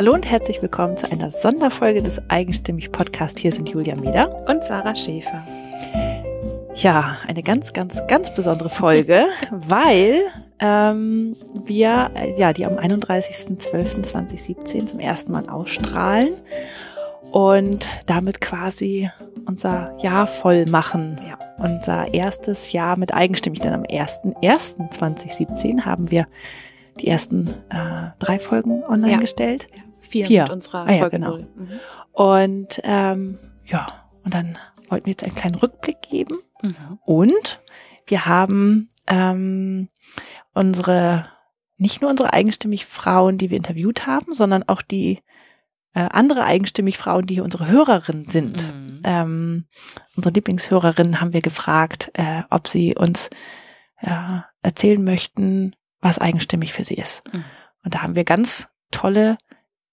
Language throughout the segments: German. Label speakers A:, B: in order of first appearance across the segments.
A: Hallo und herzlich willkommen zu einer Sonderfolge des Eigenstimmig Podcast. Hier sind Julia Meder
B: und Sarah Schäfer.
A: Ja, eine ganz, ganz, ganz besondere Folge, weil ähm, wir ja die am 31.12.2017 zum ersten Mal ausstrahlen und damit quasi unser Jahr voll machen. Ja. Unser erstes Jahr mit Eigenstimmig, denn am 1.1.2017 haben wir die ersten äh, drei Folgen online
B: ja.
A: gestellt.
B: Ja. Vier, Vier. mit unserer ah, ja, Folge genau.
A: Mhm. Und ähm, ja, und dann wollten wir jetzt einen kleinen Rückblick geben. Mhm. Und wir haben ähm, unsere, nicht nur unsere eigenstimmig Frauen, die wir interviewt haben, sondern auch die äh, andere eigenstimmig Frauen, die unsere Hörerinnen sind. Mhm. Ähm, unsere Lieblingshörerinnen haben wir gefragt, äh, ob sie uns äh, erzählen möchten, was eigenstimmig für sie ist. Mhm. Und da haben wir ganz tolle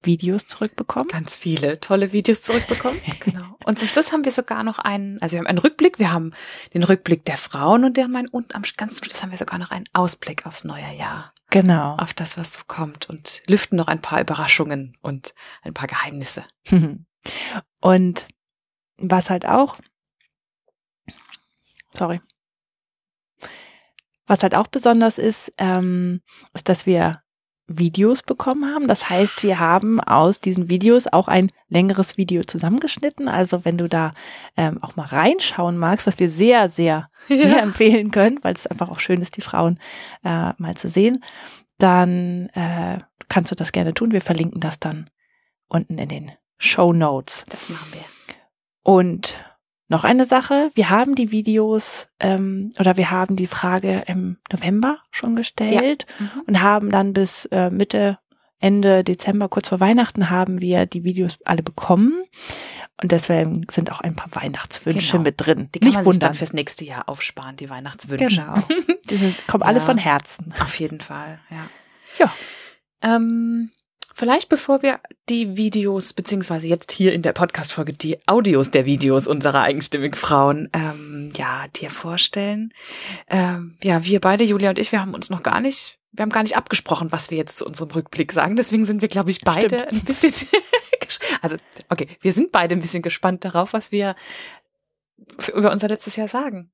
A: Videos zurückbekommen.
B: Ganz viele tolle Videos zurückbekommen. genau. Und zum Schluss haben wir sogar noch einen, also wir haben einen Rückblick, wir haben den Rückblick der Frauen und der mein, und am ganz Schluss haben wir sogar noch einen Ausblick aufs neue Jahr.
A: Genau.
B: Auf das, was so kommt und lüften noch ein paar Überraschungen und ein paar Geheimnisse.
A: und was halt auch, sorry, was halt auch besonders ist, ähm, ist, dass wir Videos bekommen haben. Das heißt, wir haben aus diesen Videos auch ein längeres Video zusammengeschnitten. Also wenn du da ähm, auch mal reinschauen magst, was wir sehr, sehr, ja. sehr empfehlen können, weil es einfach auch schön ist, die Frauen äh, mal zu sehen, dann äh, kannst du das gerne tun. Wir verlinken das dann unten in den Show Notes.
B: Das machen wir.
A: Und noch eine Sache, wir haben die Videos ähm, oder wir haben die Frage im November schon gestellt ja. mhm. und haben dann bis äh, Mitte, Ende Dezember, kurz vor Weihnachten, haben wir die Videos alle bekommen. Und deswegen sind auch ein paar Weihnachtswünsche genau. mit drin.
B: Die kann Nicht man wundern. sich dann fürs nächste Jahr aufsparen, die Weihnachtswünsche.
A: Genau. Die sind, kommen ja. alle von Herzen.
B: Auf jeden Fall, ja.
A: Ja.
B: Ähm, Vielleicht bevor wir die Videos, beziehungsweise jetzt hier in der Podcast-Folge die Audios der Videos unserer eigenstimmigen Frauen, ähm, ja, dir vorstellen. Ähm, ja, wir beide, Julia und ich, wir haben uns noch gar nicht, wir haben gar nicht abgesprochen, was wir jetzt zu unserem Rückblick sagen. Deswegen sind wir, glaube ich, beide Stimmt. ein bisschen, also, okay, wir sind beide ein bisschen gespannt darauf, was wir über unser letztes Jahr sagen.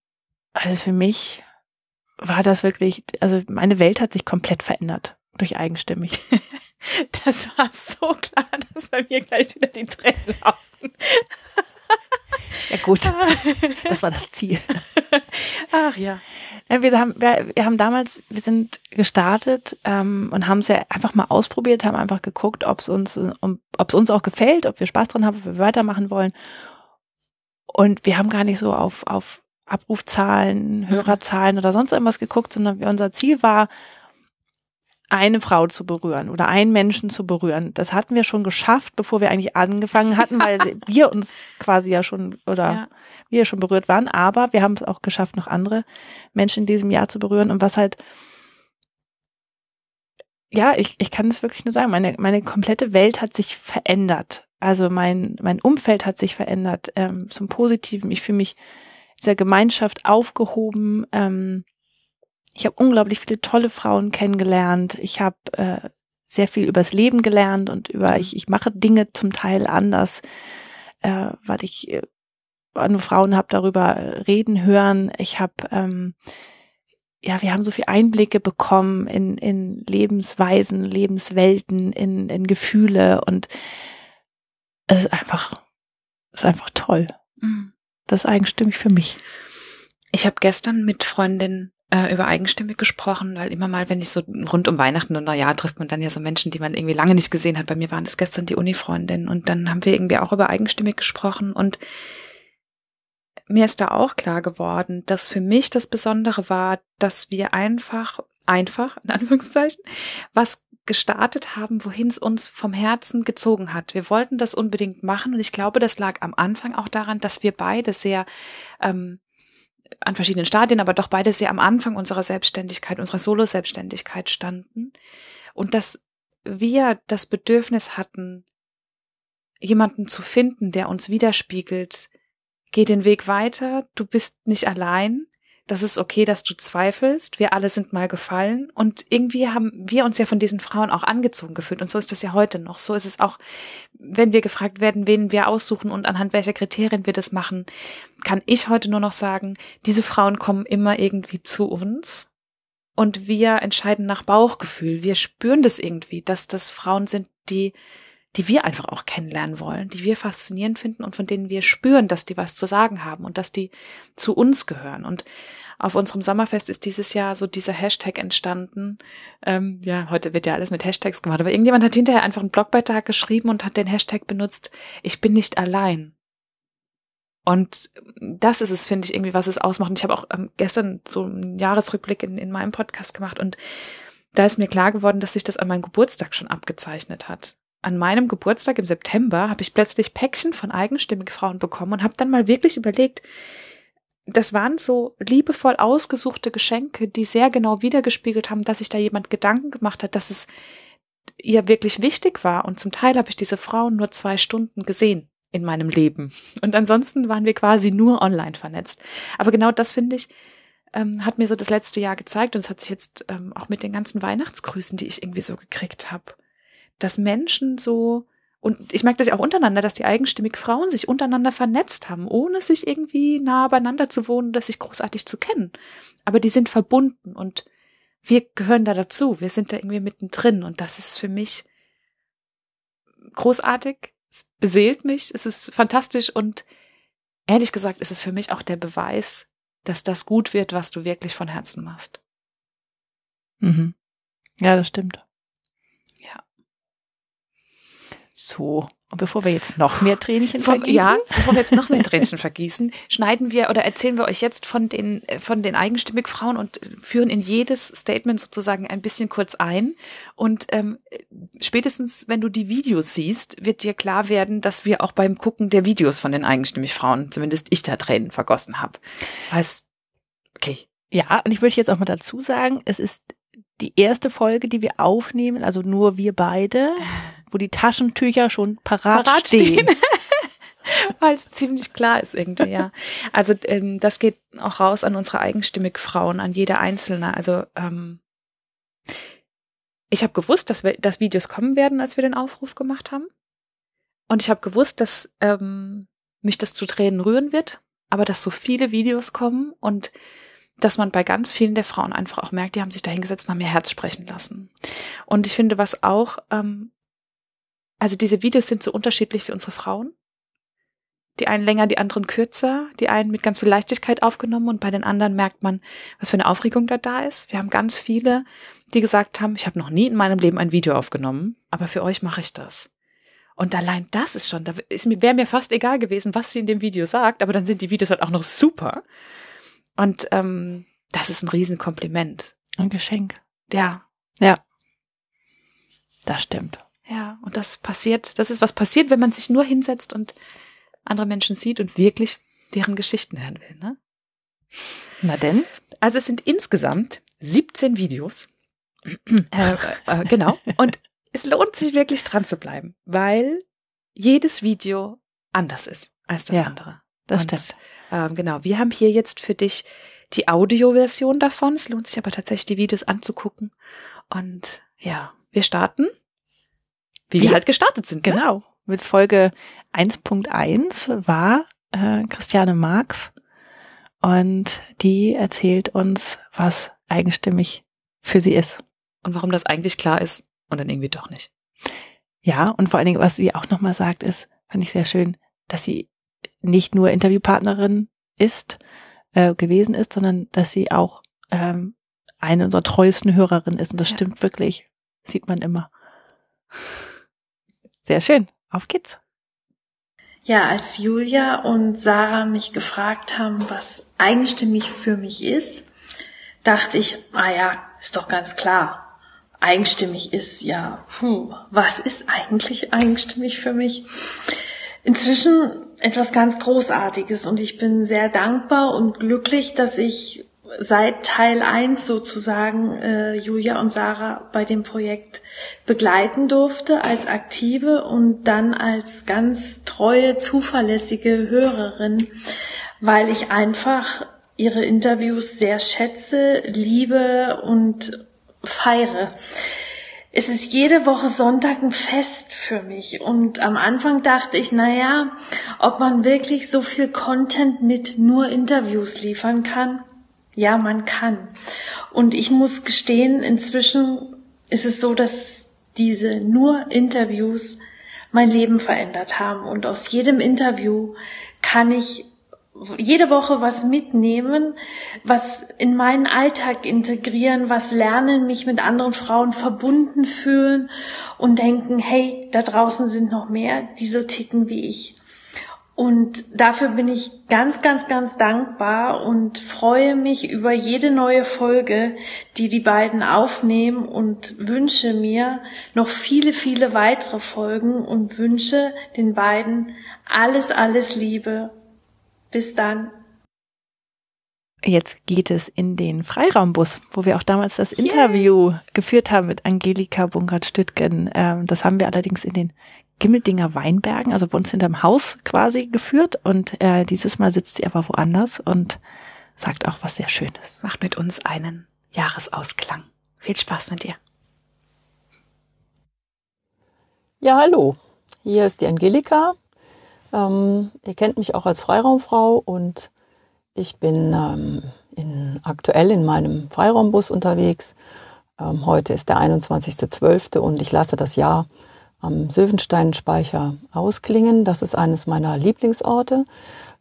A: Also für mich war das wirklich, also meine Welt hat sich komplett verändert durch eigenstimmig.
B: Das war so klar, dass bei mir gleich wieder die Tränen laufen.
A: Ja gut, das war das Ziel.
B: Ach ja.
A: Wir haben, wir, wir haben damals, wir sind gestartet ähm, und haben es ja einfach mal ausprobiert, haben einfach geguckt, ob es uns, um, ob es uns auch gefällt, ob wir Spaß dran haben, ob wir weitermachen wollen. Und wir haben gar nicht so auf, auf Abrufzahlen, mhm. Hörerzahlen oder sonst irgendwas geguckt, sondern unser Ziel war, eine Frau zu berühren oder einen Menschen zu berühren. Das hatten wir schon geschafft, bevor wir eigentlich angefangen hatten, weil wir uns quasi ja schon oder ja. wir schon berührt waren. Aber wir haben es auch geschafft, noch andere Menschen in diesem Jahr zu berühren. Und was halt, ja, ich, ich kann es wirklich nur sagen, meine, meine komplette Welt hat sich verändert. Also mein, mein Umfeld hat sich verändert ähm, zum Positiven. Ich fühle mich dieser Gemeinschaft aufgehoben. Ähm, ich habe unglaublich viele tolle Frauen kennengelernt. Ich habe äh, sehr viel übers Leben gelernt und über mhm. ich, ich mache Dinge zum Teil anders, äh, weil ich äh, andere Frauen habe darüber reden hören. Ich habe ähm, ja, wir haben so viel Einblicke bekommen in, in Lebensweisen, Lebenswelten, in, in Gefühle und es ist einfach, es ist einfach toll. Mhm. Das ist eigenstimmig für mich.
B: Ich habe gestern mit Freundinnen äh, über Eigenstimmig gesprochen, weil immer mal, wenn ich so rund um Weihnachten und Neujahr trifft man dann ja so Menschen, die man irgendwie lange nicht gesehen hat. Bei mir waren das gestern die Uni-Freundinnen und dann haben wir irgendwie auch über Eigenstimmig gesprochen und mir ist da auch klar geworden, dass für mich das Besondere war, dass wir einfach, einfach, in Anführungszeichen, was gestartet haben, wohin es uns vom Herzen gezogen hat. Wir wollten das unbedingt machen und ich glaube, das lag am Anfang auch daran, dass wir beide sehr ähm, an verschiedenen Stadien, aber doch beide sehr am Anfang unserer Selbstständigkeit, unserer Solo-Selbstständigkeit standen. Und dass wir das Bedürfnis hatten, jemanden zu finden, der uns widerspiegelt, geh den Weg weiter, du bist nicht allein, das ist okay, dass du zweifelst. Wir alle sind mal gefallen. Und irgendwie haben wir uns ja von diesen Frauen auch angezogen gefühlt. Und so ist das ja heute noch. So ist es auch, wenn wir gefragt werden, wen wir aussuchen und anhand welcher Kriterien wir das machen, kann ich heute nur noch sagen, diese Frauen kommen immer irgendwie zu uns. Und wir entscheiden nach Bauchgefühl. Wir spüren das irgendwie, dass das Frauen sind, die die wir einfach auch kennenlernen wollen, die wir faszinierend finden und von denen wir spüren, dass die was zu sagen haben und dass die zu uns gehören. Und auf unserem Sommerfest ist dieses Jahr so dieser Hashtag entstanden. Ähm, ja, heute wird ja alles mit Hashtags gemacht, aber irgendjemand hat hinterher einfach einen Blogbeitrag geschrieben und hat den Hashtag benutzt, ich bin nicht allein. Und das ist es, finde ich, irgendwie, was es ausmacht. Und ich habe auch ähm, gestern so einen Jahresrückblick in, in meinem Podcast gemacht und da ist mir klar geworden, dass sich das an meinem Geburtstag schon abgezeichnet hat an meinem Geburtstag im September habe ich plötzlich Päckchen von eigenstimmigen Frauen bekommen und habe dann mal wirklich überlegt, das waren so liebevoll ausgesuchte Geschenke, die sehr genau wiedergespiegelt haben, dass sich da jemand Gedanken gemacht hat, dass es ihr wirklich wichtig war. Und zum Teil habe ich diese Frauen nur zwei Stunden gesehen in meinem Leben. Und ansonsten waren wir quasi nur online vernetzt. Aber genau das finde ich, ähm, hat mir so das letzte Jahr gezeigt und es hat sich jetzt ähm, auch mit den ganzen Weihnachtsgrüßen, die ich irgendwie so gekriegt habe, dass Menschen so, und ich merke das ja auch untereinander, dass die eigenstimmig Frauen sich untereinander vernetzt haben, ohne sich irgendwie nah beieinander zu wohnen oder sich großartig zu kennen. Aber die sind verbunden und wir gehören da dazu. Wir sind da irgendwie mittendrin und das ist für mich großartig. Es beseelt mich. Es ist fantastisch und ehrlich gesagt ist es für mich auch der Beweis, dass das gut wird, was du wirklich von Herzen machst.
A: Mhm. Ja, das stimmt. So, und bevor wir jetzt noch mehr Tränchen vergießen.
B: Ja, bevor wir jetzt noch mehr Tränchen vergießen, schneiden wir oder erzählen wir euch jetzt von den, von den eigenstimmig Frauen und führen in jedes Statement sozusagen ein bisschen kurz ein. Und ähm, spätestens, wenn du die Videos siehst, wird dir klar werden, dass wir auch beim Gucken der Videos von den eigenstimmig Frauen, zumindest ich da Tränen vergossen habe. Heißt, okay.
A: Ja, und ich möchte jetzt auch mal dazu sagen, es ist die erste Folge, die wir aufnehmen, also nur wir beide wo die Taschentücher schon parat, parat stehen. stehen.
B: Weil es ziemlich klar ist irgendwie, ja. Also ähm, das geht auch raus an unsere eigenstimmig Frauen, an jede Einzelne. Also ähm, ich habe gewusst, dass, wir, dass Videos kommen werden, als wir den Aufruf gemacht haben. Und ich habe gewusst, dass ähm, mich das zu Tränen rühren wird, aber dass so viele Videos kommen und dass man bei ganz vielen der Frauen einfach auch merkt, die haben sich dahingesetzt und haben ihr Herz sprechen lassen. Und ich finde, was auch ähm, also diese Videos sind so unterschiedlich für unsere Frauen. Die einen länger, die anderen kürzer, die einen mit ganz viel Leichtigkeit aufgenommen und bei den anderen merkt man, was für eine Aufregung da da ist. Wir haben ganz viele, die gesagt haben, ich habe noch nie in meinem Leben ein Video aufgenommen, aber für euch mache ich das. Und allein das ist schon, da wäre mir fast egal gewesen, was sie in dem Video sagt, aber dann sind die Videos halt auch noch super. Und ähm, das ist ein Riesenkompliment.
A: Ein Geschenk.
B: Ja.
A: Ja. Das stimmt.
B: Ja, und das passiert, das ist was passiert, wenn man sich nur hinsetzt und andere Menschen sieht und wirklich deren Geschichten hören will. Ne?
A: Na denn?
B: Also es sind insgesamt 17 Videos. äh, äh, genau. Und es lohnt sich wirklich dran zu bleiben, weil jedes Video anders ist als das
A: ja,
B: andere.
A: Das und, stimmt.
B: Ähm, genau. Wir haben hier jetzt für dich die Audioversion davon. Es lohnt sich aber tatsächlich, die Videos anzugucken. Und ja, wir starten wie wir halt gestartet sind.
A: Ne? Genau. Mit Folge 1.1 war äh, Christiane Marx und die erzählt uns, was eigenstimmig für sie ist.
B: Und warum das eigentlich klar ist und dann irgendwie doch nicht.
A: Ja, und vor allen Dingen, was sie auch nochmal sagt, ist, fand ich sehr schön, dass sie nicht nur Interviewpartnerin ist, äh, gewesen ist, sondern dass sie auch ähm, eine unserer treuesten Hörerinnen ist. Und das ja. stimmt wirklich. Sieht man immer. Sehr schön. Auf geht's.
C: Ja, als Julia und Sarah mich gefragt haben, was eigenstimmig für mich ist, dachte ich, ah ja, ist doch ganz klar. Eigenstimmig ist ja, puh, was ist eigentlich eigenstimmig für mich? Inzwischen etwas ganz Großartiges und ich bin sehr dankbar und glücklich, dass ich seit Teil 1 sozusagen äh, Julia und Sarah bei dem Projekt begleiten durfte als aktive und dann als ganz treue, zuverlässige Hörerin, weil ich einfach
D: ihre Interviews sehr schätze, liebe und feiere. Es ist jede Woche Sonntag ein Fest für mich. Und am Anfang dachte ich, naja, ob man wirklich so viel Content mit nur Interviews liefern kann. Ja, man kann. Und ich muss gestehen, inzwischen ist es so, dass diese nur Interviews mein Leben verändert haben. Und aus jedem Interview kann ich jede Woche was mitnehmen, was in meinen Alltag integrieren, was lernen, mich mit anderen Frauen verbunden fühlen und denken, hey, da draußen sind noch mehr, die so ticken wie ich. Und dafür bin ich ganz, ganz, ganz dankbar und freue mich über jede neue Folge, die die beiden aufnehmen und wünsche mir noch viele, viele weitere Folgen und wünsche den beiden alles, alles Liebe bis dann.
A: Jetzt geht es in den Freiraumbus, wo wir auch damals das yeah. Interview geführt haben mit Angelika Bunkert-Stüttgen. Ähm, das haben wir allerdings in den Gimmeldinger Weinbergen, also bei uns hinterm Haus quasi geführt. Und äh, dieses Mal sitzt sie aber woanders und sagt auch was sehr Schönes.
B: Macht mit uns einen Jahresausklang. Viel Spaß mit dir.
E: Ja, hallo. Hier ist die Angelika ähm, ihr kennt mich auch als Freiraumfrau und ich bin ähm, in, aktuell in meinem Freiraumbus unterwegs. Ähm, heute ist der 21.12. und ich lasse das Jahr am Söwensteinspeicher ausklingen. Das ist eines meiner Lieblingsorte.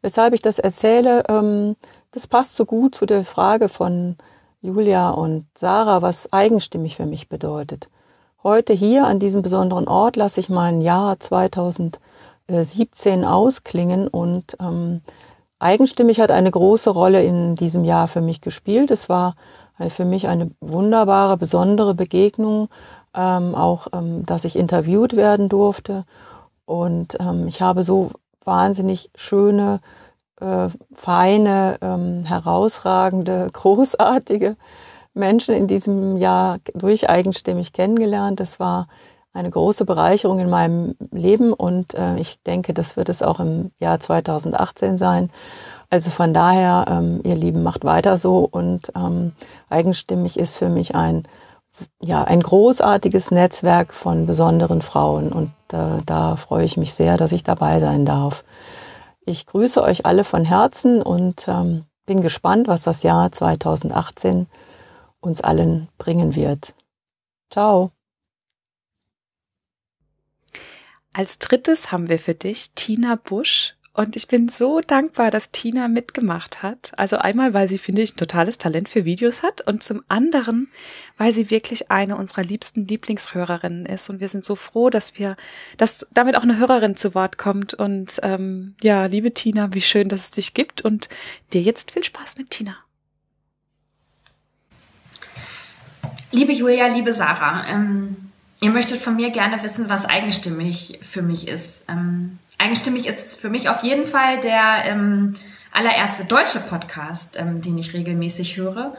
E: Weshalb ich das erzähle, ähm, das passt so gut zu der Frage von Julia und Sarah, was eigenstimmig für mich bedeutet. Heute hier an diesem besonderen Ort lasse ich mein Jahr 2020 17 ausklingen und ähm, eigenstimmig hat eine große Rolle in diesem Jahr für mich gespielt. Es war für mich eine wunderbare, besondere Begegnung, ähm, auch, ähm, dass ich interviewt werden durfte. Und ähm, ich habe so wahnsinnig schöne, äh, feine, ähm, herausragende, großartige Menschen in diesem Jahr durch eigenstimmig kennengelernt. Das war eine große Bereicherung in meinem Leben und äh, ich denke, das wird es auch im Jahr 2018 sein. Also von daher, ähm, ihr Lieben, macht weiter so und ähm, eigenstimmig ist für mich ein, ja, ein großartiges Netzwerk von besonderen Frauen und äh, da freue ich mich sehr, dass ich dabei sein darf. Ich grüße euch alle von Herzen und ähm, bin gespannt, was das Jahr 2018 uns allen bringen wird. Ciao.
B: Als drittes haben wir für dich Tina Busch. Und ich bin so dankbar, dass Tina mitgemacht hat. Also einmal, weil sie, finde ich, ein totales Talent für Videos hat und zum anderen, weil sie wirklich eine unserer liebsten Lieblingshörerinnen ist. Und wir sind so froh, dass wir, dass damit auch eine Hörerin zu Wort kommt. Und ähm, ja, liebe Tina, wie schön, dass es dich gibt. Und dir jetzt viel Spaß mit Tina.
F: Liebe Julia, liebe Sarah, ähm Ihr möchtet von mir gerne wissen, was eigenstimmig für mich ist. Ähm, eigenstimmig ist für mich auf jeden Fall der ähm, allererste deutsche Podcast, ähm, den ich regelmäßig höre.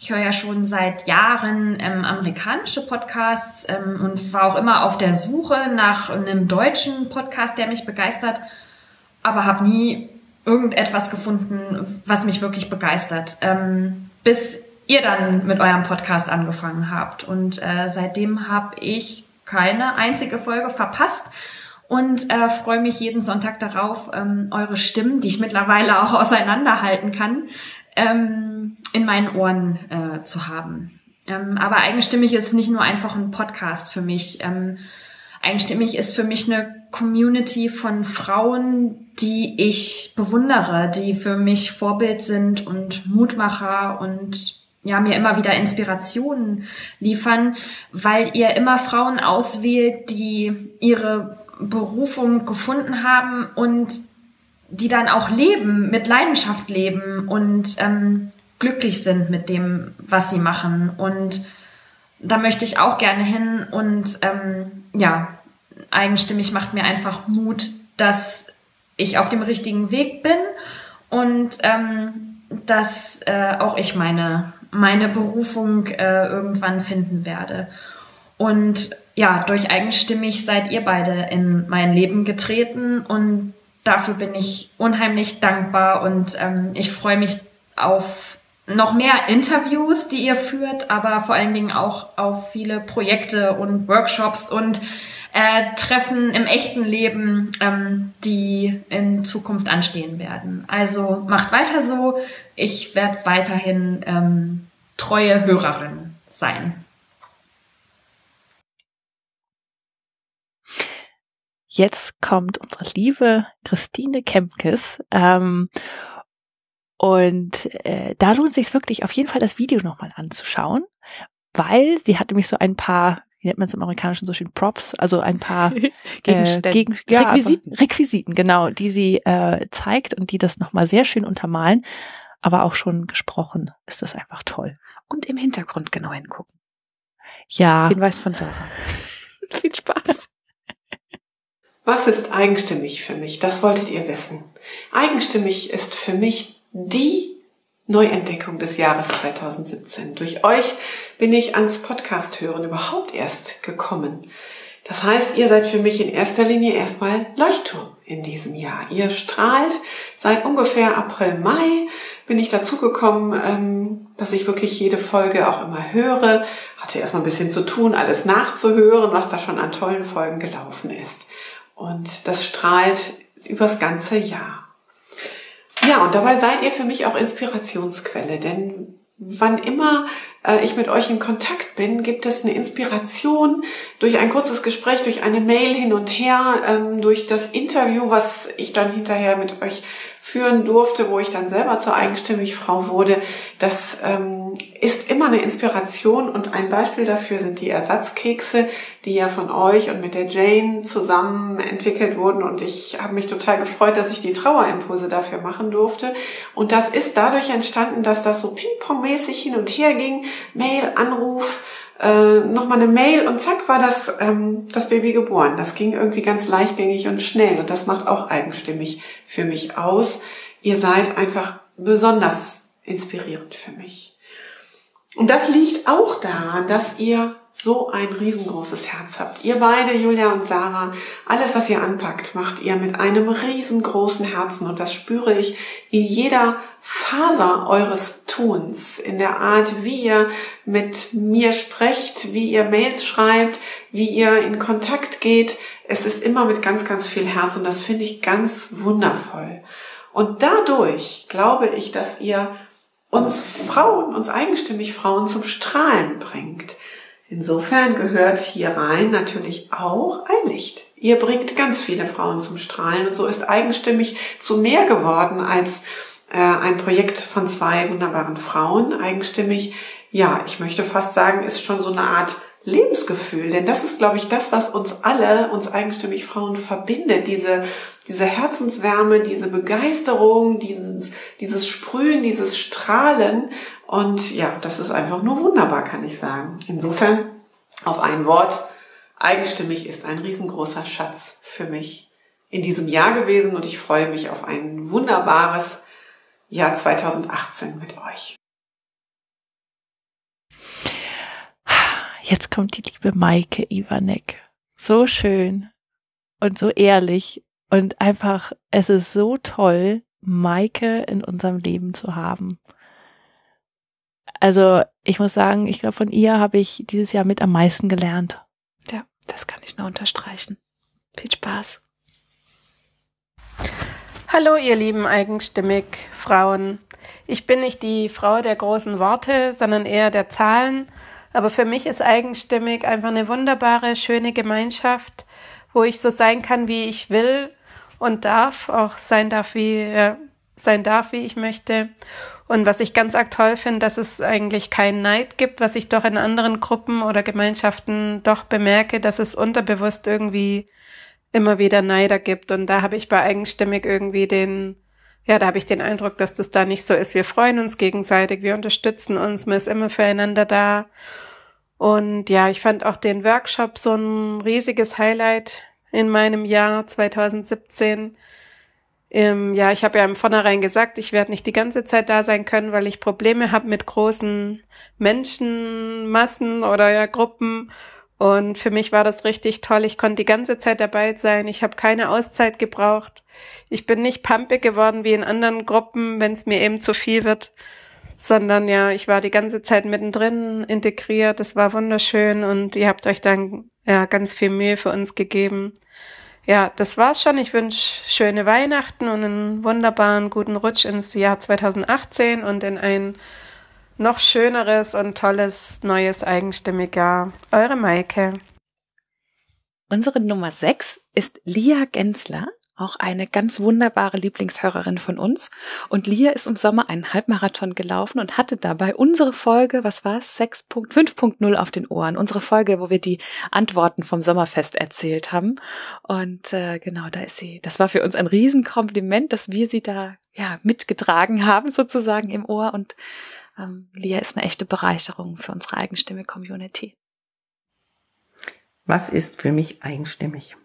F: Ich höre ja schon seit Jahren ähm, amerikanische Podcasts ähm, und war auch immer auf der Suche nach einem deutschen Podcast, der mich begeistert, aber habe nie irgendetwas gefunden, was mich wirklich begeistert. Ähm, bis ihr dann mit eurem Podcast angefangen habt. Und äh, seitdem habe ich keine einzige Folge verpasst und äh, freue mich jeden Sonntag darauf, ähm, eure Stimmen, die ich mittlerweile auch auseinanderhalten kann, ähm, in meinen Ohren äh, zu haben. Ähm, aber eigenstimmig ist nicht nur einfach ein Podcast für mich. Ähm, eigenstimmig ist für mich eine Community von Frauen, die ich bewundere, die für mich Vorbild sind und Mutmacher und ja, mir immer wieder Inspirationen liefern, weil ihr immer Frauen auswählt, die ihre Berufung gefunden haben und die dann auch leben, mit Leidenschaft leben und ähm, glücklich sind mit dem, was sie machen. Und da möchte ich auch gerne hin und ähm, ja, eigenstimmig macht mir einfach Mut, dass ich auf dem richtigen Weg bin und ähm, dass äh, auch ich meine meine Berufung äh, irgendwann finden werde. Und ja, durch eigenstimmig seid ihr beide in mein Leben getreten und dafür bin ich unheimlich dankbar und ähm, ich freue mich auf noch mehr Interviews, die ihr führt, aber vor allen Dingen auch auf viele Projekte und Workshops und äh, Treffen im echten Leben, ähm, die in Zukunft anstehen werden. Also macht weiter so. Ich werde weiterhin ähm, treue Hörerin sein.
A: Jetzt kommt unsere liebe Christine Kempkes. Ähm, und äh, da lohnt es sich wirklich auf jeden Fall das Video nochmal anzuschauen, weil sie hatte mich so ein paar, wie nennt man es im Amerikanischen so schön, Props, also ein paar
B: Gegenstände,
A: äh, Gegen, ja,
B: Requisiten.
A: Also Requisiten, genau, die sie äh, zeigt und die das nochmal sehr schön untermalen. Aber auch schon gesprochen ist das einfach toll.
B: Und im Hintergrund genau hingucken.
A: Ja.
B: Hinweis von Sarah. Viel Spaß.
G: Was ist eigenstimmig für mich? Das wolltet ihr wissen. Eigenstimmig ist für mich die Neuentdeckung des Jahres 2017. Durch euch bin ich ans Podcast hören überhaupt erst gekommen. Das heißt, ihr seid für mich in erster Linie erstmal Leuchtturm in diesem Jahr. Ihr strahlt seit ungefähr April, Mai bin ich dazu gekommen, ähm, dass ich wirklich jede Folge auch immer höre. Hatte erstmal ein bisschen zu tun, alles nachzuhören, was da schon an tollen Folgen gelaufen ist. Und das strahlt übers ganze Jahr. Ja, und dabei seid ihr für mich auch Inspirationsquelle, denn wann immer äh, ich mit euch in Kontakt bin, gibt es eine Inspiration durch ein kurzes Gespräch, durch eine Mail hin und her, ähm, durch das Interview, was ich dann hinterher mit euch führen durfte, wo ich dann selber zur eigenstimmig Frau wurde. Das ähm, ist immer eine Inspiration und ein Beispiel dafür sind die Ersatzkekse, die ja von euch und mit der Jane zusammen entwickelt wurden. Und ich habe mich total gefreut, dass ich die Trauerimpulse dafür machen durfte. Und das ist dadurch entstanden, dass das so ping-pong-mäßig hin und her ging, Mail, Anruf, äh, nochmal eine Mail und zack war das, ähm, das Baby geboren. Das ging irgendwie ganz leichtgängig und schnell und das macht auch eigenstimmig für mich aus. Ihr seid einfach besonders inspirierend für mich. Und das liegt auch daran, dass ihr so ein riesengroßes Herz habt. Ihr beide, Julia und Sarah, alles, was ihr anpackt, macht ihr mit einem riesengroßen Herzen und das spüre ich in jeder Faser eures Tuns, in der Art, wie ihr mit mir sprecht, wie ihr Mails schreibt, wie ihr in Kontakt geht. Es ist immer mit ganz, ganz viel Herz und das finde ich ganz wundervoll. Und dadurch glaube ich, dass ihr uns Frauen, uns eigenstimmig Frauen zum Strahlen bringt. Insofern gehört hier rein natürlich auch ein Licht. Ihr bringt ganz viele Frauen zum Strahlen und so ist eigenstimmig zu mehr geworden als äh, ein Projekt von zwei wunderbaren Frauen. Eigenstimmig, ja, ich möchte fast sagen, ist schon so eine Art Lebensgefühl, denn das ist, glaube ich, das, was uns alle, uns eigenstimmig Frauen verbindet, diese, diese Herzenswärme, diese Begeisterung, dieses, dieses Sprühen, dieses Strahlen und ja, das ist einfach nur wunderbar, kann ich sagen. Insofern auf ein Wort, eigenstimmig ist ein riesengroßer Schatz für mich in diesem Jahr gewesen und ich freue mich auf ein wunderbares Jahr 2018 mit euch.
A: Jetzt kommt die liebe Maike Iwanek. So schön und so ehrlich und einfach, es ist so toll, Maike in unserem Leben zu haben. Also ich muss sagen, ich glaube, von ihr habe ich dieses Jahr mit am meisten gelernt.
B: Ja, das kann ich nur unterstreichen. Viel Spaß.
H: Hallo, ihr lieben eigenstimmig Frauen. Ich bin nicht die Frau der großen Worte, sondern eher der Zahlen. Aber für mich ist eigenstimmig einfach eine wunderbare, schöne Gemeinschaft, wo ich so sein kann, wie ich will und darf, auch sein darf, wie, äh, sein darf, wie ich möchte. Und was ich ganz arg toll finde, dass es eigentlich keinen Neid gibt, was ich doch in anderen Gruppen oder Gemeinschaften doch bemerke, dass es unterbewusst irgendwie immer wieder Neider gibt. Und da habe ich bei eigenstimmig irgendwie den, ja, da habe ich den Eindruck, dass das da nicht so ist. Wir freuen uns gegenseitig, wir unterstützen uns, man ist immer füreinander da. Und ja, ich fand auch den Workshop so ein riesiges Highlight in meinem Jahr 2017 ähm, ja, ich habe ja im Vornherein gesagt, ich werde nicht die ganze Zeit da sein können, weil ich Probleme habe mit großen Menschenmassen oder ja Gruppen. Und für mich war das richtig toll. Ich konnte die ganze Zeit dabei sein. Ich habe keine Auszeit gebraucht. Ich bin nicht Pampe geworden wie in anderen Gruppen, wenn es mir eben zu viel wird, sondern ja, ich war die ganze Zeit mittendrin integriert. Das war wunderschön und ihr habt euch dann ja ganz viel Mühe für uns gegeben. Ja, das war's schon. Ich wünsche schöne Weihnachten und einen wunderbaren guten Rutsch ins Jahr 2018 und in ein noch schöneres und tolles neues eigenstimmig Jahr. Eure Maike.
B: Unsere Nummer 6 ist Lia Gensler, auch eine ganz wunderbare Lieblingshörerin von uns. Und Lia ist im Sommer einen Halbmarathon gelaufen und hatte dabei unsere Folge, was war es, 6.5.0 auf den Ohren. Unsere Folge, wo wir die Antworten vom Sommerfest erzählt haben. Und äh, genau, da ist sie. Das war für uns ein Riesenkompliment, dass wir sie da ja mitgetragen haben, sozusagen im Ohr. Und ähm, Lia ist eine echte Bereicherung für unsere Eigenstimme-Community.
I: Was ist für mich eigenstimmig?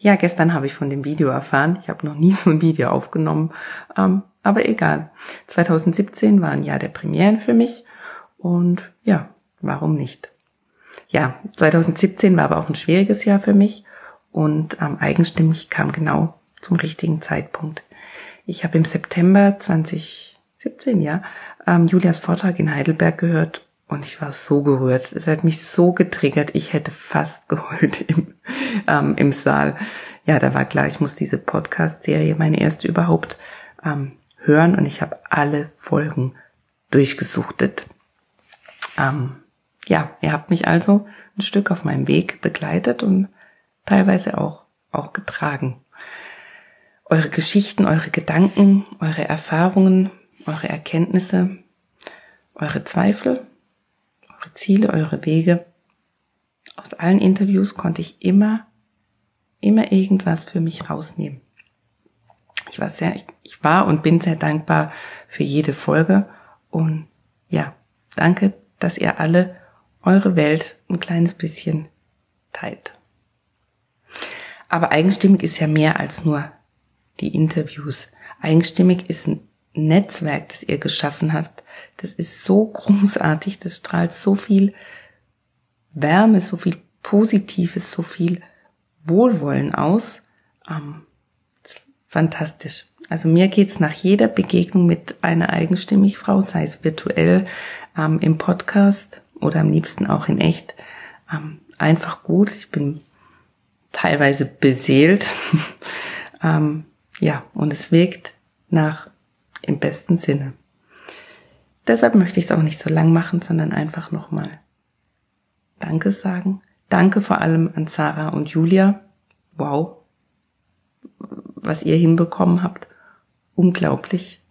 I: Ja, gestern habe ich von dem Video erfahren. Ich habe noch nie so ein Video aufgenommen, ähm, aber egal. 2017 war ein Jahr der Premieren für mich und ja, warum nicht? Ja, 2017 war aber auch ein schwieriges Jahr für mich und ähm, eigenstimmig kam genau zum richtigen Zeitpunkt. Ich habe im September 2017 ja ähm, Julias Vortrag in Heidelberg gehört und ich war so gerührt. Es hat mich so getriggert. Ich hätte fast geheult im, ähm, im Saal. Ja, da war klar, ich muss diese Podcast-Serie, meine erste überhaupt, ähm, hören und ich habe alle Folgen durchgesuchtet. Ähm, ja, ihr habt mich also ein Stück auf meinem Weg begleitet und teilweise auch, auch getragen. Eure Geschichten, eure Gedanken, eure Erfahrungen eure Erkenntnisse, eure Zweifel, eure Ziele, eure Wege. Aus allen Interviews konnte ich immer, immer irgendwas für mich rausnehmen. Ich war sehr, ich war und bin sehr dankbar für jede Folge und ja, danke, dass ihr alle eure Welt ein kleines bisschen teilt. Aber eigenstimmig ist ja mehr als nur die Interviews. Eigenstimmig ist ein Netzwerk, das ihr geschaffen habt, das ist so großartig, das strahlt so viel Wärme, so viel Positives, so viel Wohlwollen aus. Ähm, fantastisch. Also mir geht's nach jeder Begegnung mit einer eigenstimmig Frau, sei es virtuell ähm, im Podcast oder am liebsten auch in echt, ähm, einfach gut. Ich bin teilweise beseelt. ähm, ja, und es wirkt nach im besten Sinne. Deshalb möchte ich es auch nicht so lang machen, sondern einfach nochmal Danke sagen. Danke vor allem an Sarah und Julia. Wow, was ihr hinbekommen habt. Unglaublich,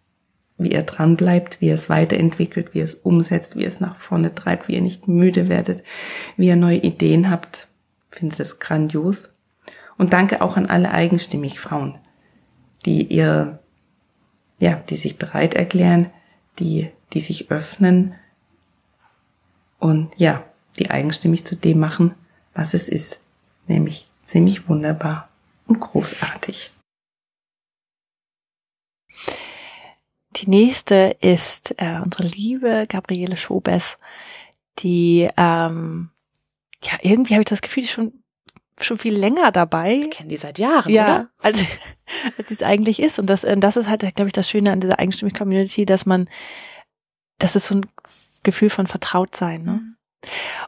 I: wie ihr dran bleibt, wie ihr es weiterentwickelt, wie ihr es umsetzt, wie ihr es nach vorne treibt, wie ihr nicht müde werdet, wie ihr neue Ideen habt. Finde das grandios. Und danke auch an alle eigenstimmig Frauen, die ihr ja, die sich bereit erklären, die, die sich öffnen und ja, die eigenstimmig zu dem machen, was es ist, nämlich ziemlich wunderbar und großartig.
A: Die nächste ist äh, unsere liebe Gabriele Schobes, die ähm, ja irgendwie habe ich das Gefühl, die schon schon viel länger dabei.
B: Ich kenne die seit Jahren,
A: ja,
B: oder?
A: Als, als es eigentlich ist. Und das, äh, das ist halt, glaube ich, das Schöne an dieser eigenstimmigen Community, dass man, das ist so ein Gefühl von Vertrautsein. Ne? Mhm.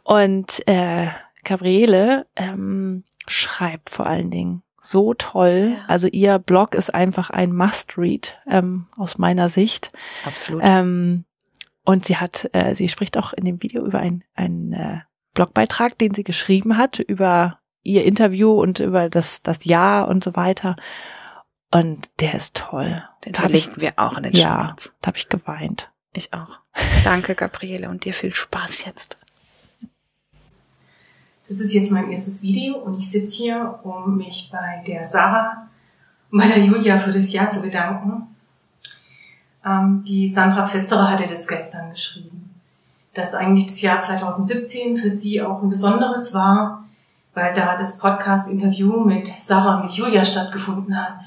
A: Und äh, Gabriele ähm, schreibt vor allen Dingen so toll. Ja. Also ihr Blog ist einfach ein Must-Read ähm, aus meiner Sicht.
B: Absolut.
A: Ähm, und sie hat, äh, sie spricht auch in dem Video über einen, einen äh, Blogbeitrag, den sie geschrieben hat über ihr Interview und über das, das Jahr und so weiter. Und der ist toll.
B: Den da verlinken ich, wir auch in den
A: Ja, Shownotes. da habe ich geweint.
B: Ich auch. Danke, Gabriele, und dir viel Spaß jetzt.
J: Das ist jetzt mein erstes Video und ich sitze hier, um mich bei der Sarah und bei der Julia für das Jahr zu bedanken. Ähm, die Sandra Festerer hatte das gestern geschrieben, dass eigentlich das Jahr 2017 für sie auch ein besonderes war, weil da das Podcast-Interview mit Sarah und mit Julia stattgefunden hat.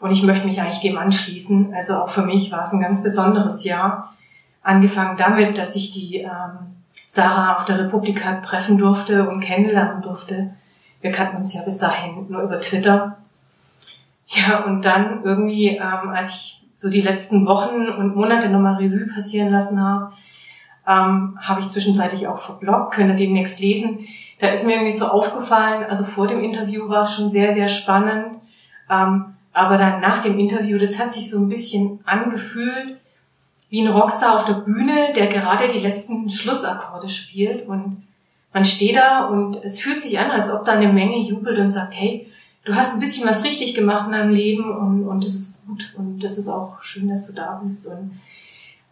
J: Und ich möchte mich eigentlich dem anschließen. Also auch für mich war es ein ganz besonderes Jahr. Angefangen damit, dass ich die ähm, Sarah auf der Republika treffen durfte und kennenlernen durfte. Wir kannten uns ja bis dahin nur über Twitter. Ja, und dann irgendwie, ähm, als ich so die letzten Wochen und Monate nochmal Revue passieren lassen habe, ähm, habe ich zwischenzeitlich auch verbloggt, könnt ihr demnächst lesen. Da ist mir irgendwie so aufgefallen, also vor dem Interview war es schon sehr, sehr spannend, ähm, aber dann nach dem Interview, das hat sich so ein bisschen angefühlt wie ein Rockstar auf der Bühne, der gerade die letzten Schlussakkorde spielt und man steht da und es fühlt sich an, als ob da eine Menge jubelt und sagt, hey, du hast ein bisschen was richtig gemacht in deinem Leben und, und das ist gut und das ist auch schön, dass du da bist. Und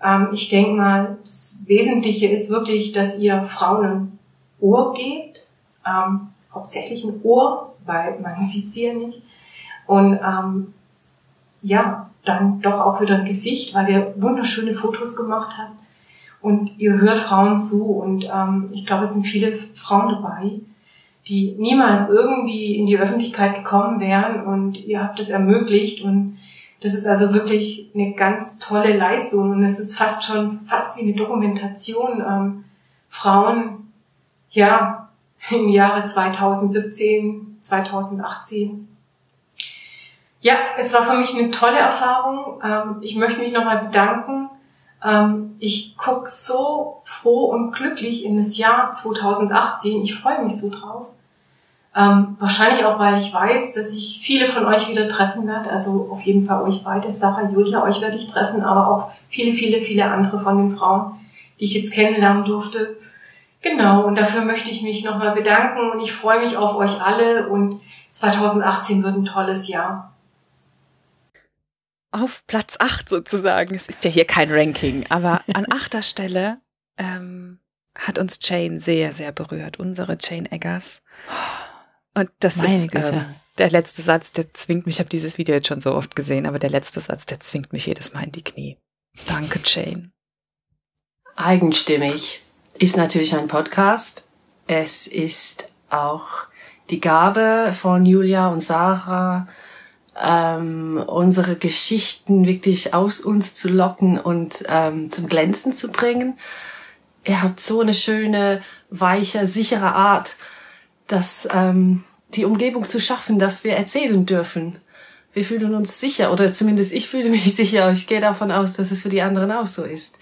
J: ähm, ich denke mal, das Wesentliche ist wirklich, dass ihr Frauen ein Ohr gebt, ähm, hauptsächlich ein Ohr, weil man sieht sie ja nicht. Und ähm, ja, dann doch auch wieder ein Gesicht, weil ihr wunderschöne Fotos gemacht habt und ihr hört Frauen zu und ähm, ich glaube, es sind viele Frauen dabei, die niemals irgendwie in die Öffentlichkeit gekommen wären und ihr habt es ermöglicht und das ist also wirklich eine ganz tolle Leistung und es ist fast schon fast wie eine Dokumentation ähm, Frauen ja im Jahre 2017 2018 ja es war für mich eine tolle Erfahrung. Ähm, ich möchte mich nochmal bedanken. Ähm, ich guck so froh und glücklich in das Jahr 2018 ich freue mich so drauf ähm, wahrscheinlich auch, weil ich weiß, dass ich viele von euch wieder treffen werde. Also auf jeden Fall euch beide, Sarah, Julia, euch werde ich treffen, aber auch viele, viele, viele andere von den Frauen, die ich jetzt kennenlernen durfte. Genau, und dafür möchte ich mich nochmal bedanken und ich freue mich auf euch alle und 2018 wird ein tolles Jahr.
B: Auf Platz 8 sozusagen. Es ist ja hier kein Ranking, aber an achter Stelle ähm, hat uns Jane sehr, sehr berührt. Unsere Jane Eggers. Und das Meine ist ähm, der letzte Satz, der zwingt mich, ich habe dieses Video jetzt schon so oft gesehen, aber der letzte Satz, der zwingt mich jedes Mal in die Knie. Danke, Jane.
K: Eigenstimmig ist natürlich ein Podcast. Es ist auch die Gabe von Julia und Sarah, ähm, unsere Geschichten wirklich aus uns zu locken und ähm, zum Glänzen zu bringen. Ihr habt so eine schöne, weiche, sichere Art, dass ähm, die Umgebung zu schaffen, dass wir erzählen dürfen. Wir fühlen uns sicher, oder zumindest ich fühle mich sicher. Ich gehe davon aus, dass es für die anderen auch so ist.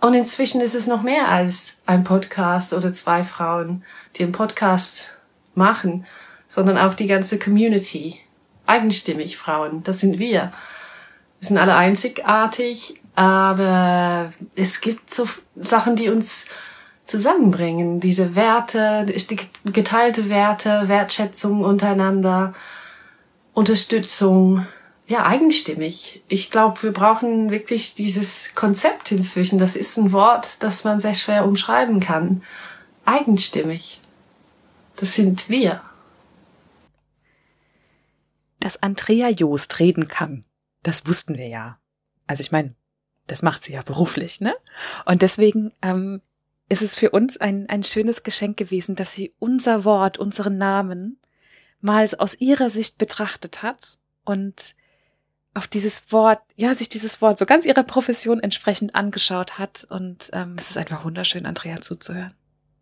K: Und inzwischen ist es noch mehr als ein Podcast oder zwei Frauen, die einen Podcast machen, sondern auch die ganze Community. Eigenstimmig Frauen, das sind wir. Wir sind alle einzigartig, aber es gibt so Sachen, die uns zusammenbringen. Diese Werte, die geteilte Werte, Wertschätzung untereinander, Unterstützung, ja, eigenstimmig. Ich glaube, wir brauchen wirklich dieses Konzept inzwischen. Das ist ein Wort, das man sehr schwer umschreiben kann. Eigenstimmig. Das sind wir.
B: Dass Andrea Joost reden kann, das wussten wir ja. Also ich meine, das macht sie ja beruflich, ne? Und deswegen ähm, ist es für uns ein, ein schönes Geschenk gewesen, dass sie unser Wort, unseren Namen mal aus ihrer Sicht betrachtet hat und auf dieses Wort, ja, sich dieses Wort so ganz ihrer Profession entsprechend angeschaut hat. Und ähm, es ist einfach wunderschön, Andrea zuzuhören.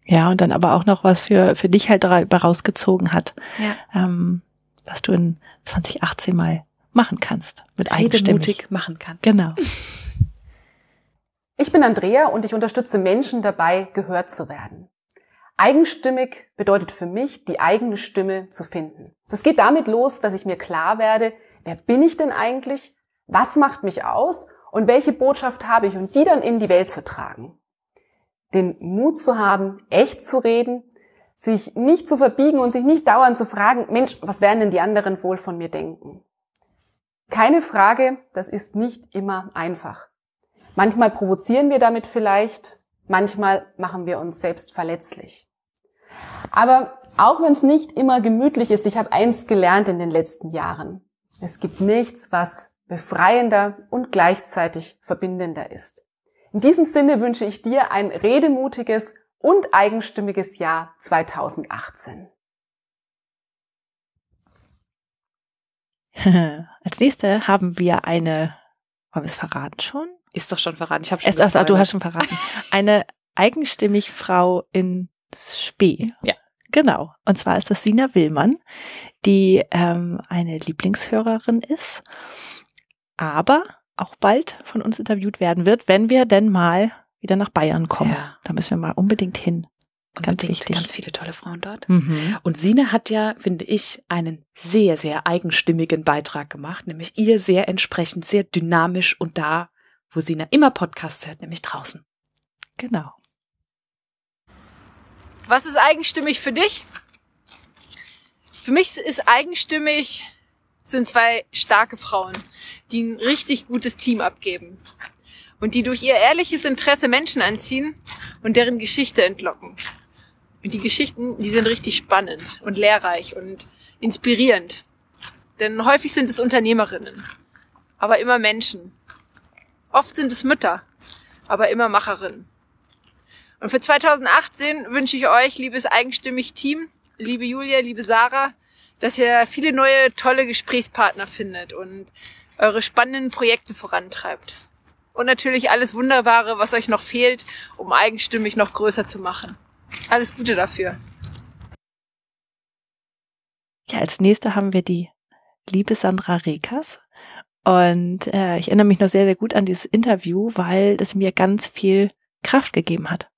A: Ja, und dann aber auch noch was für, für dich halt dabei rausgezogen hat, ja. ähm, was du in 2018 mal machen kannst. Mit
B: Redemutig machen kannst.
A: Genau.
L: Ich bin Andrea und ich unterstütze Menschen dabei, gehört zu werden. Eigenstimmig bedeutet für mich, die eigene Stimme zu finden. Das geht damit los, dass ich mir klar werde, wer bin ich denn eigentlich? Was macht mich aus? Und welche Botschaft habe ich? Und die dann in die Welt zu tragen. Den Mut zu haben, echt zu reden, sich nicht zu verbiegen und sich nicht dauernd zu fragen, Mensch, was werden denn die anderen wohl von mir denken? Keine Frage, das ist nicht immer einfach. Manchmal provozieren wir damit vielleicht, manchmal machen wir uns selbst verletzlich. Aber auch wenn es nicht immer gemütlich ist, ich habe eins gelernt in den letzten Jahren. Es gibt nichts, was befreiender und gleichzeitig verbindender ist. In diesem Sinne wünsche ich dir ein redemutiges und eigenstimmiges Jahr 2018.
A: Als nächste haben wir eine, wollen wir es verraten schon?
B: Ist doch schon verraten. Ich habe schon.
A: Es, also, du hast schon verraten. Eine eigenstimmig Frau in Spee.
B: Ja.
A: Genau. Und zwar ist das Sina Willmann, die ähm, eine Lieblingshörerin ist, aber auch bald von uns interviewt werden wird, wenn wir denn mal wieder nach Bayern kommen.
B: Ja.
A: Da müssen wir mal unbedingt hin. Ganz
B: Unbedingt
A: wichtig.
B: Ganz viele tolle Frauen dort.
A: Mhm.
B: Und Sine hat ja, finde ich, einen sehr, sehr eigenstimmigen Beitrag gemacht, nämlich ihr sehr entsprechend, sehr dynamisch und da, wo Sina immer Podcasts hört, nämlich draußen.
A: Genau.
M: Was ist eigenstimmig für dich? Für mich ist eigenstimmig, sind zwei starke Frauen, die ein richtig gutes Team abgeben und die durch ihr ehrliches Interesse Menschen anziehen und deren Geschichte entlocken. Und die Geschichten, die sind richtig spannend und lehrreich und inspirierend. Denn häufig sind es Unternehmerinnen, aber immer Menschen. Oft sind es Mütter, aber immer Macherinnen. Und für 2018 wünsche ich euch, liebes eigenstimmig Team, liebe Julia, liebe Sarah, dass ihr viele neue tolle Gesprächspartner findet und eure spannenden Projekte vorantreibt. Und natürlich alles Wunderbare, was euch noch fehlt, um eigenstimmig noch größer zu machen. Alles Gute dafür.
A: Ja, als nächste haben wir die liebe Sandra Rekas. Und äh, ich erinnere mich noch sehr, sehr gut an dieses Interview, weil das mir ganz viel Kraft gegeben hat.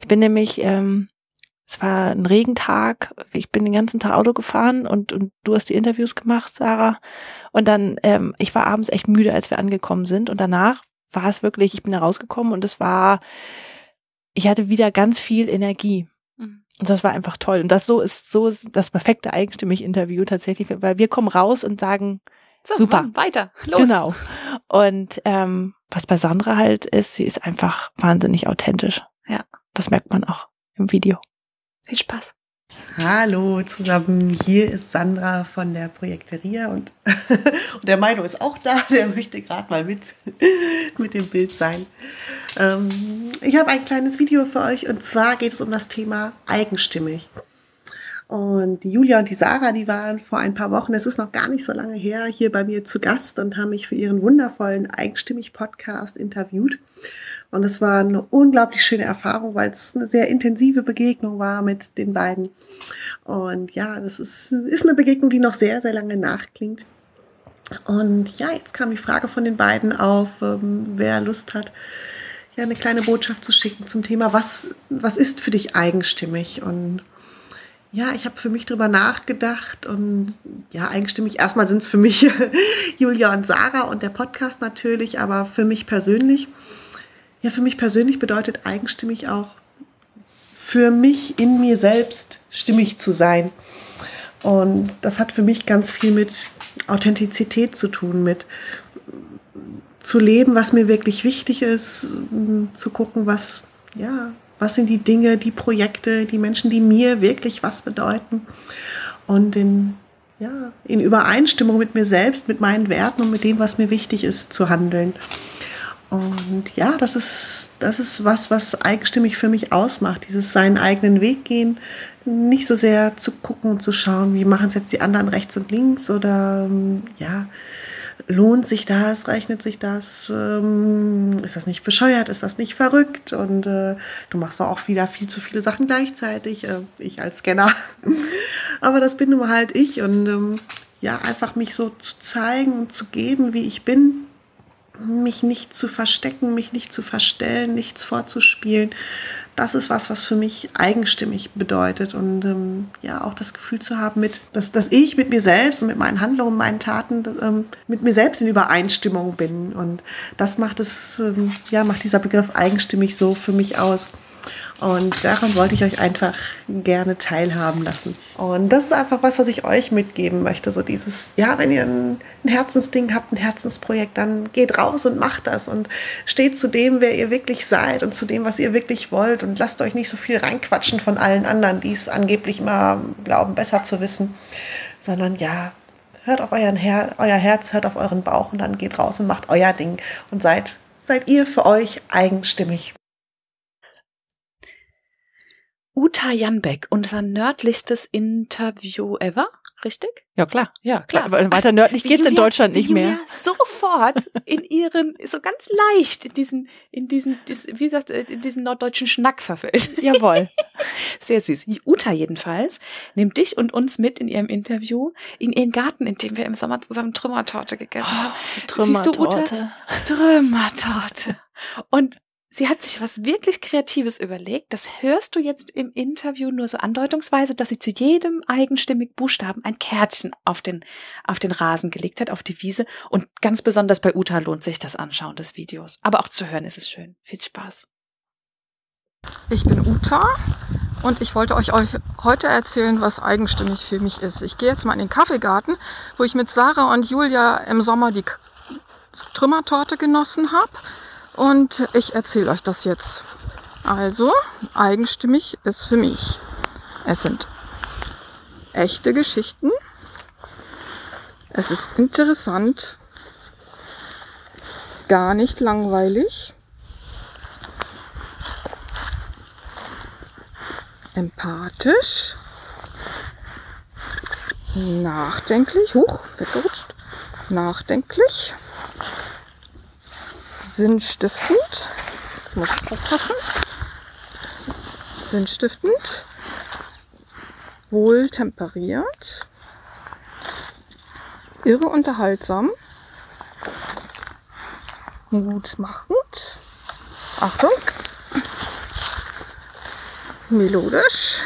A: Ich bin nämlich, ähm, es war ein Regentag, ich bin den ganzen Tag Auto gefahren und, und du hast die Interviews gemacht, Sarah. Und dann, ähm, ich war abends echt müde, als wir angekommen sind. Und danach war es wirklich, ich bin da rausgekommen und es war, ich hatte wieder ganz viel Energie.
B: Mhm.
A: Und das war einfach toll. Und das so ist, so ist das perfekte eigenstimmig Interview tatsächlich, weil wir kommen raus und sagen,
B: So,
A: Super.
B: Mann, weiter. Los.
A: genau. Und ähm, was bei Sandra halt ist, sie ist einfach wahnsinnig authentisch.
B: Ja.
A: Das merkt man auch im Video.
B: Viel Spaß.
N: Hallo zusammen, hier ist Sandra von der Projekteria und, und der Milo ist auch da, der möchte gerade mal mit, mit dem Bild sein. Ähm, ich habe ein kleines Video für euch und zwar geht es um das Thema eigenstimmig. Und die Julia und die Sarah, die waren vor ein paar Wochen, es ist noch gar nicht so lange her, hier bei mir zu Gast und haben mich für ihren wundervollen Eigenstimmig-Podcast interviewt. Und es war eine unglaublich schöne Erfahrung, weil es eine sehr intensive Begegnung war mit den beiden. Und ja, das ist, ist eine Begegnung, die noch sehr, sehr lange nachklingt. Und ja, jetzt kam die Frage von den beiden auf, ähm, wer Lust hat, ja, eine kleine Botschaft zu schicken zum Thema, was, was ist für dich eigenstimmig? Und ja, ich habe für mich drüber nachgedacht und ja, eigenstimmig. Erstmal sind es für mich Julia und Sarah und der Podcast natürlich, aber für mich persönlich, ja, für mich persönlich bedeutet eigenstimmig auch für mich in mir selbst stimmig zu sein. Und das hat für mich ganz viel mit Authentizität zu tun, mit zu leben, was mir wirklich wichtig ist, zu gucken, was, ja, was sind die Dinge, die Projekte, die Menschen, die mir wirklich was bedeuten. Und in, ja, in Übereinstimmung mit mir selbst, mit meinen Werten und mit dem, was mir wichtig ist, zu handeln. Und ja, das ist, das ist was, was eigenstimmig für mich ausmacht. Dieses seinen eigenen Weg gehen, nicht so sehr zu gucken und zu schauen, wie machen es jetzt die anderen rechts und links oder ja, lohnt sich das, rechnet sich das, ähm, ist das nicht bescheuert, ist das nicht verrückt und äh, du machst doch auch wieder viel zu viele Sachen gleichzeitig, äh, ich als Scanner. Aber das bin nun halt ich und ähm, ja, einfach mich so zu zeigen und zu geben, wie ich bin, mich nicht zu verstecken, mich nicht zu verstellen, nichts vorzuspielen. Das ist was, was für mich eigenstimmig bedeutet und ähm, ja auch das Gefühl zu haben, mit, dass, dass ich mit mir selbst und mit meinen Handlungen, meinen Taten ähm, mit mir selbst in Übereinstimmung bin und das macht es, ähm, ja macht dieser Begriff eigenstimmig so für mich aus. Und daran wollte ich euch einfach gerne teilhaben lassen. Und das ist einfach was, was ich euch mitgeben möchte. So dieses, ja, wenn ihr ein, Herzensding habt, ein Herzensprojekt, dann geht raus und macht das und steht zu dem, wer ihr wirklich seid und zu dem, was ihr wirklich wollt und lasst euch nicht so viel reinquatschen von allen anderen, die es angeblich immer glauben, besser zu wissen, sondern ja, hört auf euren Her euer Herz, hört auf euren Bauch und dann geht raus und macht euer Ding und seid, seid ihr für euch eigenstimmig.
B: Uta Janbeck, unser nördlichstes Interview ever, richtig?
A: Ja, klar.
B: Ja, klar.
A: Weiter nördlich
B: Wie
A: geht's in Deutschland nicht mehr.
B: Julia sofort in ihren, so ganz leicht in diesen, in diesen, wie sagt, äh, in diesen norddeutschen Schnack verfällt.
A: Jawohl.
B: Sehr süß. Uta jedenfalls nimmt dich und uns mit in ihrem Interview in ihren Garten, in dem wir im Sommer zusammen Trümmertorte gegessen haben. Siehst du, Uta?
A: Trümmertorte.
B: Trümmertorte. Und sie hat sich was wirklich Kreatives überlegt. Das hörst du jetzt im Interview nur so andeutungsweise, dass sie zu jedem eigenstimmig Buchstaben ein Kärtchen auf den, auf den Rasen gelegt hat, auf die Wiese. Und ganz besonders bei Uta lohnt sich das Anschauen des Videos. Aber auch zu hören ist es schön. Viel Spaß.
O: Ich bin Uta und ich wollte euch, euch heute erzählen, was eigenstimmig für mich ist. Ich gehe jetzt mal in den Kaffeegarten, wo ich mit Sarah und Julia im Sommer die Trümmertorte genossen habe. Und ich erzähle euch das jetzt. Also, eigenstimmig ist für mich. Es sind echte Geschichten. Es ist interessant. Gar nicht langweilig. empathisch, nachdenklich, huch, weggerutscht, nachdenklich, sinnstiftend, jetzt muss ich aufpassen, sinnstiftend, wohltemperiert, irre unterhaltsam, mutmachend, Achtung, melodisch,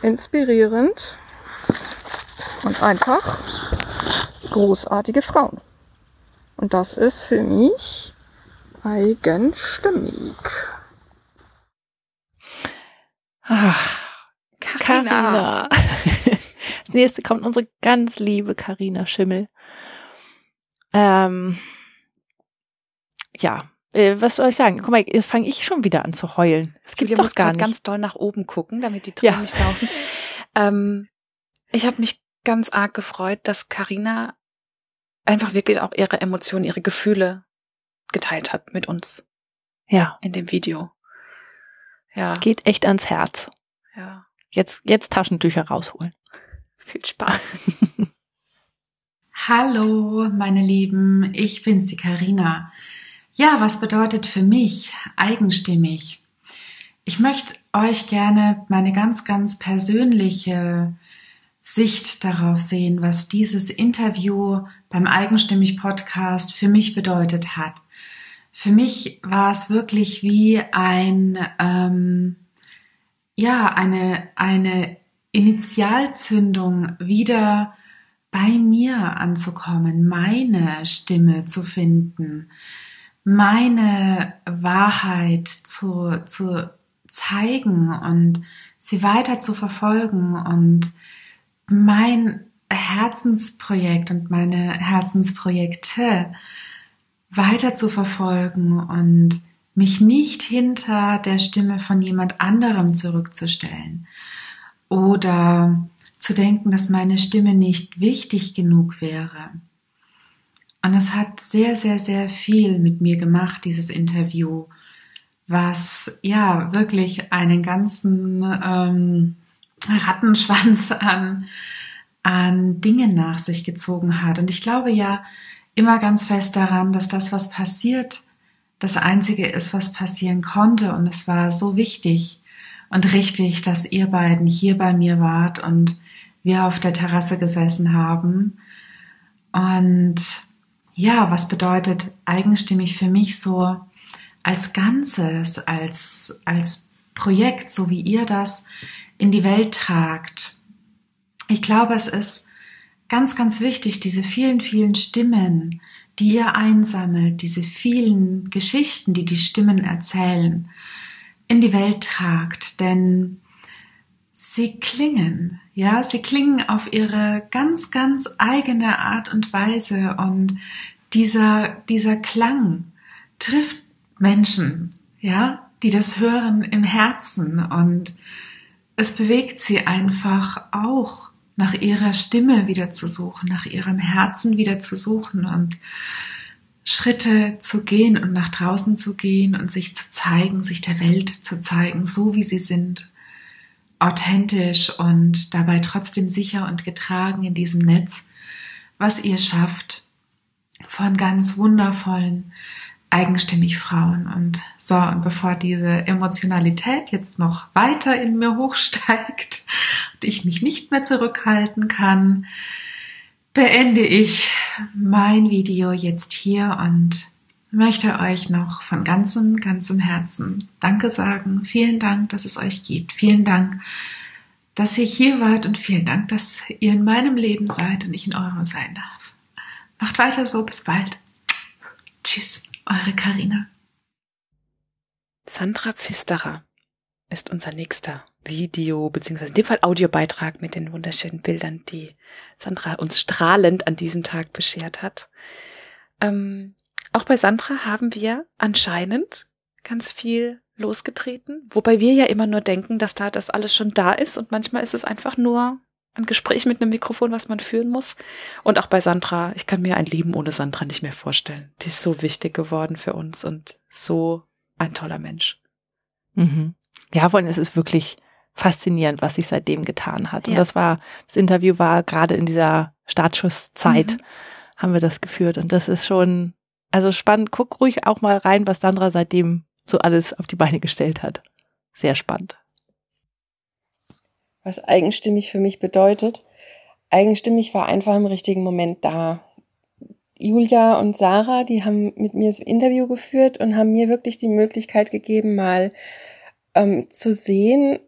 O: inspirierend. Und einfach großartige Frauen. Und das ist für mich eigenstimmig.
A: Ach, Carina. Als nächste kommt unsere ganz liebe Carina Schimmel. Ähm, ja, äh, was soll ich sagen? Guck mal, jetzt fange ich schon wieder an zu heulen. Gibt's
B: Julia
A: doch
B: muss
A: gar
B: grad
A: nicht.
B: ganz doll nach oben gucken, damit die Tränen
A: Ja.
B: nicht laufen. Ähm, ich habe mich ganz arg gefreut, dass Karina einfach wirklich auch ihre Emotionen, ihre Gefühle geteilt hat mit uns
A: ja,
B: in dem Video. Ja,
A: es geht echt ans Herz.
B: ja.
A: Jetzt, jetzt Taschentücher rausholen.
B: Viel Spaß.
C: Hallo, meine Lieben, ich bin's, die Karina. Ja, was bedeutet für mich eigenstimmig? Ich möchte euch gerne meine ganz, ganz persönliche Sicht darauf sehen, was dieses Interview beim Eigenstimmig Podcast für mich bedeutet hat. Für mich war es wirklich wie ein, ähm, ja, eine, eine Initialzündung wieder bei mir anzukommen, meine Stimme zu finden, meine Wahrheit zu, zu zeigen und sie weiter zu verfolgen und mein Herzensprojekt und meine Herzensprojekte weiter zu verfolgen und mich nicht hinter der Stimme von jemand anderem zurückzustellen oder zu denken, dass meine Stimme nicht wichtig genug wäre. Und es hat sehr, sehr, sehr viel mit mir gemacht, dieses Interview, was ja wirklich einen ganzen ähm, Rattenschwanz an, an Dingen nach sich gezogen hat. Und ich glaube ja immer ganz fest daran, dass das, was passiert, das Einzige ist, was passieren konnte. Und es war so wichtig und richtig, dass ihr beiden hier bei mir wart und wir auf der Terrasse gesessen haben. Und ja, was bedeutet eigenstimmig für mich so als Ganzes, als, als Projekt, so wie ihr das in die Welt tragt? Ich glaube, es ist ganz, ganz wichtig, diese vielen, vielen Stimmen, die ihr einsammelt, diese vielen Geschichten, die die Stimmen erzählen, in die Welt tragt, denn sie klingen, ja, sie klingen auf ihre ganz, ganz eigene Art und Weise. Und dieser, dieser Klang trifft Menschen, ja, die das hören im Herzen. Und es bewegt sie einfach auch nach ihrer Stimme wieder zu suchen, nach ihrem Herzen wieder zu suchen und Schritte zu gehen und nach draußen zu gehen und sich zu zeigen, sich der Welt zu zeigen, so wie sie sind, authentisch und dabei trotzdem sicher und getragen in diesem Netz, was ihr schafft von ganz wundervollen, eigenstimmig Frauen. Und so, und bevor diese Emotionalität jetzt noch weiter in mir hochsteigt ich mich nicht mehr zurückhalten kann, beende ich mein Video jetzt hier und möchte euch noch von ganzem, ganzem Herzen Danke sagen. Vielen Dank, dass es euch gibt. Vielen Dank, dass ihr hier wart und vielen Dank, dass ihr in meinem Leben seid und ich in eurem sein darf. Macht weiter so. Bis bald. Tschüss, eure Karina.
B: Sandra Pfisterer ist unser nächster Video, beziehungsweise in dem Fall Audiobeitrag mit den wunderschönen Bildern, die Sandra uns strahlend an diesem Tag beschert hat. Ähm, auch bei Sandra haben wir anscheinend ganz viel losgetreten, wobei wir ja immer nur denken, dass da das alles schon da ist und manchmal ist es einfach nur ein Gespräch mit einem Mikrofon, was man führen muss. Und auch bei Sandra, ich kann mir ein Leben ohne Sandra nicht mehr vorstellen. Die ist so wichtig geworden für uns und so ein toller Mensch.
A: Mhm. Ja, vor allem ist es wirklich faszinierend, was sich seitdem getan hat. Und das war, das Interview war gerade in dieser Startschusszeit, mhm. haben wir das geführt. Und das ist schon, also spannend. Guck ruhig auch mal rein, was Sandra seitdem so alles auf die Beine gestellt hat. Sehr spannend.
P: Was eigenstimmig für mich bedeutet. Eigenstimmig war einfach im richtigen Moment da. Julia und Sarah, die haben mit mir das Interview geführt und haben mir wirklich die Möglichkeit gegeben, mal ähm, zu sehen,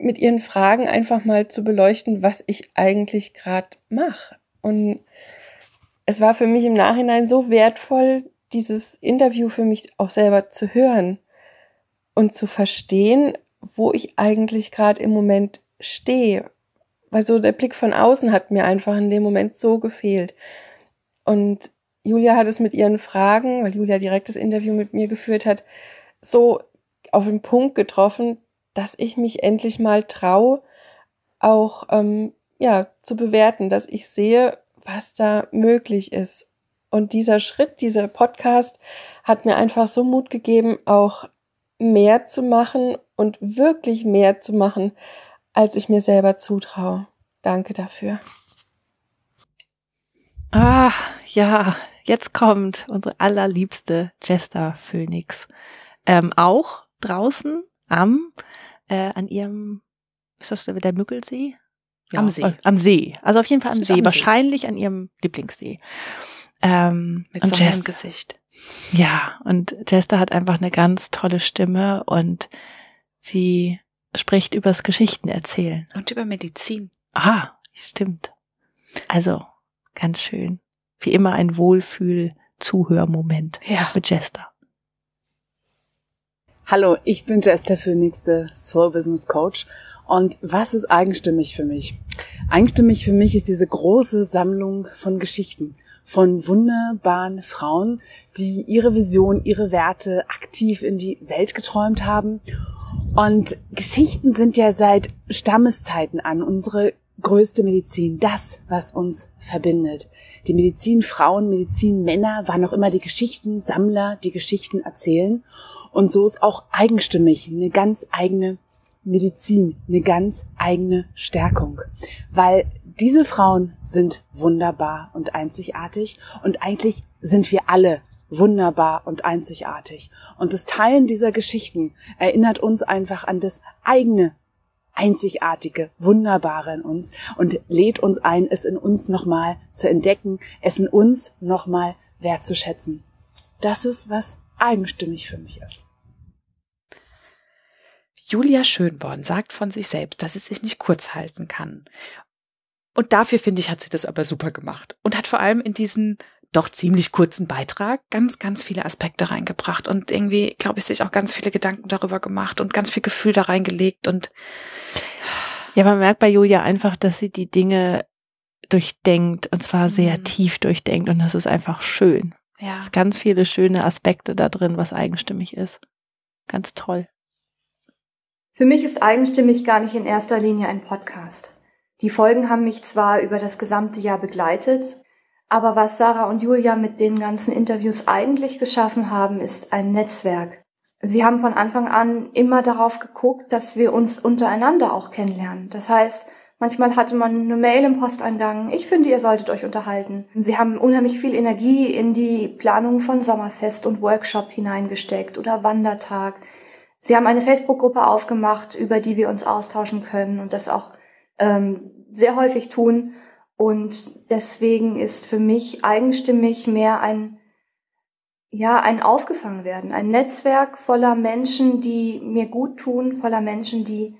P: mit ihren Fragen einfach mal zu beleuchten, was ich eigentlich gerade mache. Und es war für mich im Nachhinein so wertvoll, dieses Interview für mich auch selber zu hören und zu verstehen, wo ich eigentlich gerade im Moment stehe. Weil so der Blick von außen hat mir einfach in dem Moment so gefehlt. Und Julia hat es mit ihren Fragen, weil Julia direkt das Interview mit mir geführt hat, so auf den Punkt getroffen, dass ich mich endlich mal traue, auch ähm, ja zu bewerten, dass ich sehe, was da möglich ist. Und dieser Schritt, dieser Podcast hat mir einfach so Mut gegeben, auch mehr zu machen und wirklich mehr zu machen, als ich mir selber zutraue. Danke dafür.
A: Ah, ja, jetzt kommt unsere allerliebste Jester Phoenix. Ähm, auch draußen am, äh, an ihrem, ist das der Müggelsee?
B: Ja, am See.
A: Äh, am See. Also auf jeden Fall am See. Am Wahrscheinlich See. an ihrem Lieblingssee. Ähm,
B: Mit so einem Gesicht.
A: Ja, und Jester hat einfach eine ganz tolle Stimme und sie spricht übers Geschichten erzählen.
B: Und über Medizin.
A: Ah, stimmt. Also, ganz schön. Wie immer ein Wohlfühl-Zuhörmoment
B: ja.
A: mit Jester.
Q: Hallo, ich bin Jester Phoenix, der Soul Business Coach. Und was ist eigenstimmig für mich? Eigenstimmig für mich ist diese große Sammlung von Geschichten von wunderbaren Frauen, die ihre Vision, ihre Werte aktiv in die Welt geträumt haben. Und Geschichten sind ja seit Stammeszeiten an unsere größte Medizin, das, was uns verbindet. Die Medizin Frauen, Medizin Männer waren noch immer die Geschichtensammler, die Geschichten erzählen. Und so ist auch eigenstimmig eine ganz eigene Medizin, eine ganz eigene Stärkung. Weil diese Frauen sind wunderbar und einzigartig und eigentlich sind wir alle wunderbar und einzigartig. Und das Teilen dieser Geschichten erinnert uns einfach an das eigene einzigartige, wunderbare in uns und lädt uns ein, es in uns nochmal zu entdecken, es in uns nochmal wertzuschätzen. Das ist, was eigenstimmig für mich ist.
B: Julia Schönborn sagt von sich selbst, dass sie sich nicht kurz halten kann. Und dafür finde ich, hat sie das aber super gemacht und hat vor allem in diesen doch ziemlich kurzen Beitrag ganz, ganz viele Aspekte reingebracht und irgendwie, glaube ich, sich auch ganz viele Gedanken darüber gemacht und ganz viel Gefühl da reingelegt und
A: ja, man merkt bei Julia einfach, dass sie die Dinge durchdenkt und zwar sehr mhm. tief durchdenkt und das ist einfach schön.
B: Ja.
A: Es sind ganz viele schöne Aspekte da drin, was eigenstimmig ist. Ganz toll.
R: Für mich ist eigenstimmig gar nicht in erster Linie ein Podcast. Die Folgen haben mich zwar über das gesamte Jahr begleitet, Aber was Sarah und Julia mit den ganzen Interviews eigentlich geschaffen haben, ist ein Netzwerk. Sie haben von Anfang an immer darauf geguckt, dass wir uns untereinander auch kennenlernen. Das heißt, manchmal hatte man eine Mail im Posteingang, ich finde, ihr solltet euch unterhalten. Sie haben unheimlich viel Energie in die Planung von Sommerfest und Workshop hineingesteckt oder Wandertag. Sie haben eine Facebook-Gruppe aufgemacht, über die wir uns austauschen können und das auch ähm, sehr häufig tun. Und deswegen ist für mich eigenstimmig mehr ein, ja, ein aufgefangen werden, ein Netzwerk voller Menschen, die mir gut tun, voller Menschen, die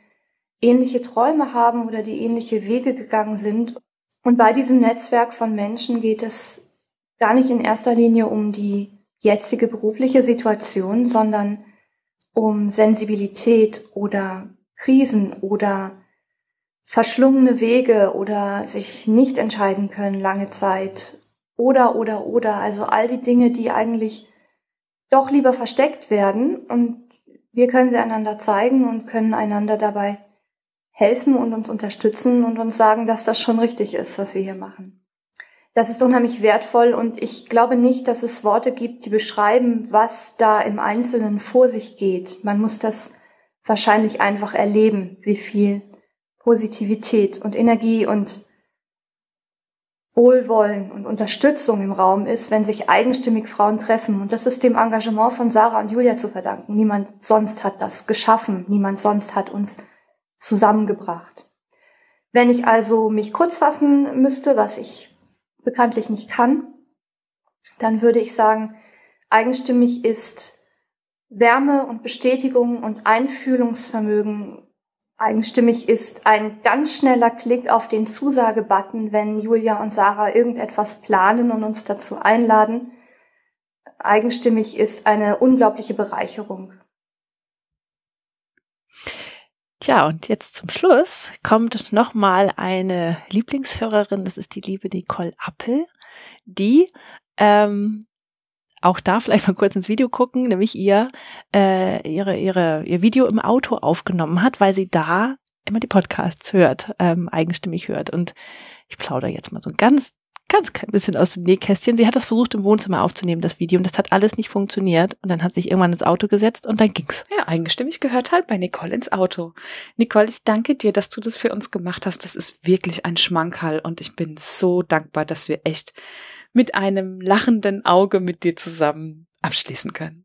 R: ähnliche Träume haben oder die ähnliche Wege gegangen sind. Und bei diesem Netzwerk von Menschen geht es gar nicht in erster Linie um die jetzige berufliche Situation, sondern um Sensibilität oder Krisen oder verschlungene Wege oder sich nicht entscheiden können lange Zeit oder oder oder also all die Dinge, die eigentlich doch lieber versteckt werden und wir können sie einander zeigen und können einander dabei helfen und uns unterstützen und uns sagen, dass das schon richtig ist, was wir hier machen. Das ist unheimlich wertvoll und ich glaube nicht, dass es Worte gibt, die beschreiben, was da im Einzelnen vor sich geht. Man muss das wahrscheinlich einfach erleben, wie viel Positivität und Energie und Wohlwollen und Unterstützung im Raum ist, wenn sich eigenstimmig Frauen treffen. Und das ist dem Engagement von Sarah und Julia zu verdanken. Niemand sonst hat das geschaffen. Niemand sonst hat uns zusammengebracht. Wenn ich also mich kurz fassen müsste, was ich bekanntlich nicht kann, dann würde ich sagen, eigenstimmig ist Wärme und Bestätigung und Einfühlungsvermögen. Eigenstimmig ist ein ganz schneller Klick auf den Zusage-Button, wenn Julia und Sarah irgendetwas planen und uns dazu einladen. Eigenstimmig ist eine unglaubliche Bereicherung.
A: Tja, und jetzt zum Schluss kommt nochmal eine Lieblingshörerin, das ist die liebe Nicole Appel, die ähm, auch da vielleicht mal kurz ins Video gucken, nämlich ihr äh, ihre ihre ihr Video im Auto aufgenommen hat, weil sie da immer die Podcasts hört, ähm, eigenstimmig hört. Und ich plaudere jetzt mal so ganz ganz klein bisschen aus dem Nähkästchen. Sie hat das versucht im Wohnzimmer aufzunehmen, das Video, und das hat alles nicht funktioniert. Und dann hat sich irgendwann ins Auto gesetzt und dann ging's.
B: Ja, eigenstimmig gehört halt bei Nicole ins Auto. Nicole, ich danke dir, dass du das für uns gemacht hast. Das ist wirklich ein Schmankerl und ich bin so dankbar, dass wir echt mit einem lachenden Auge mit dir zusammen abschließen können.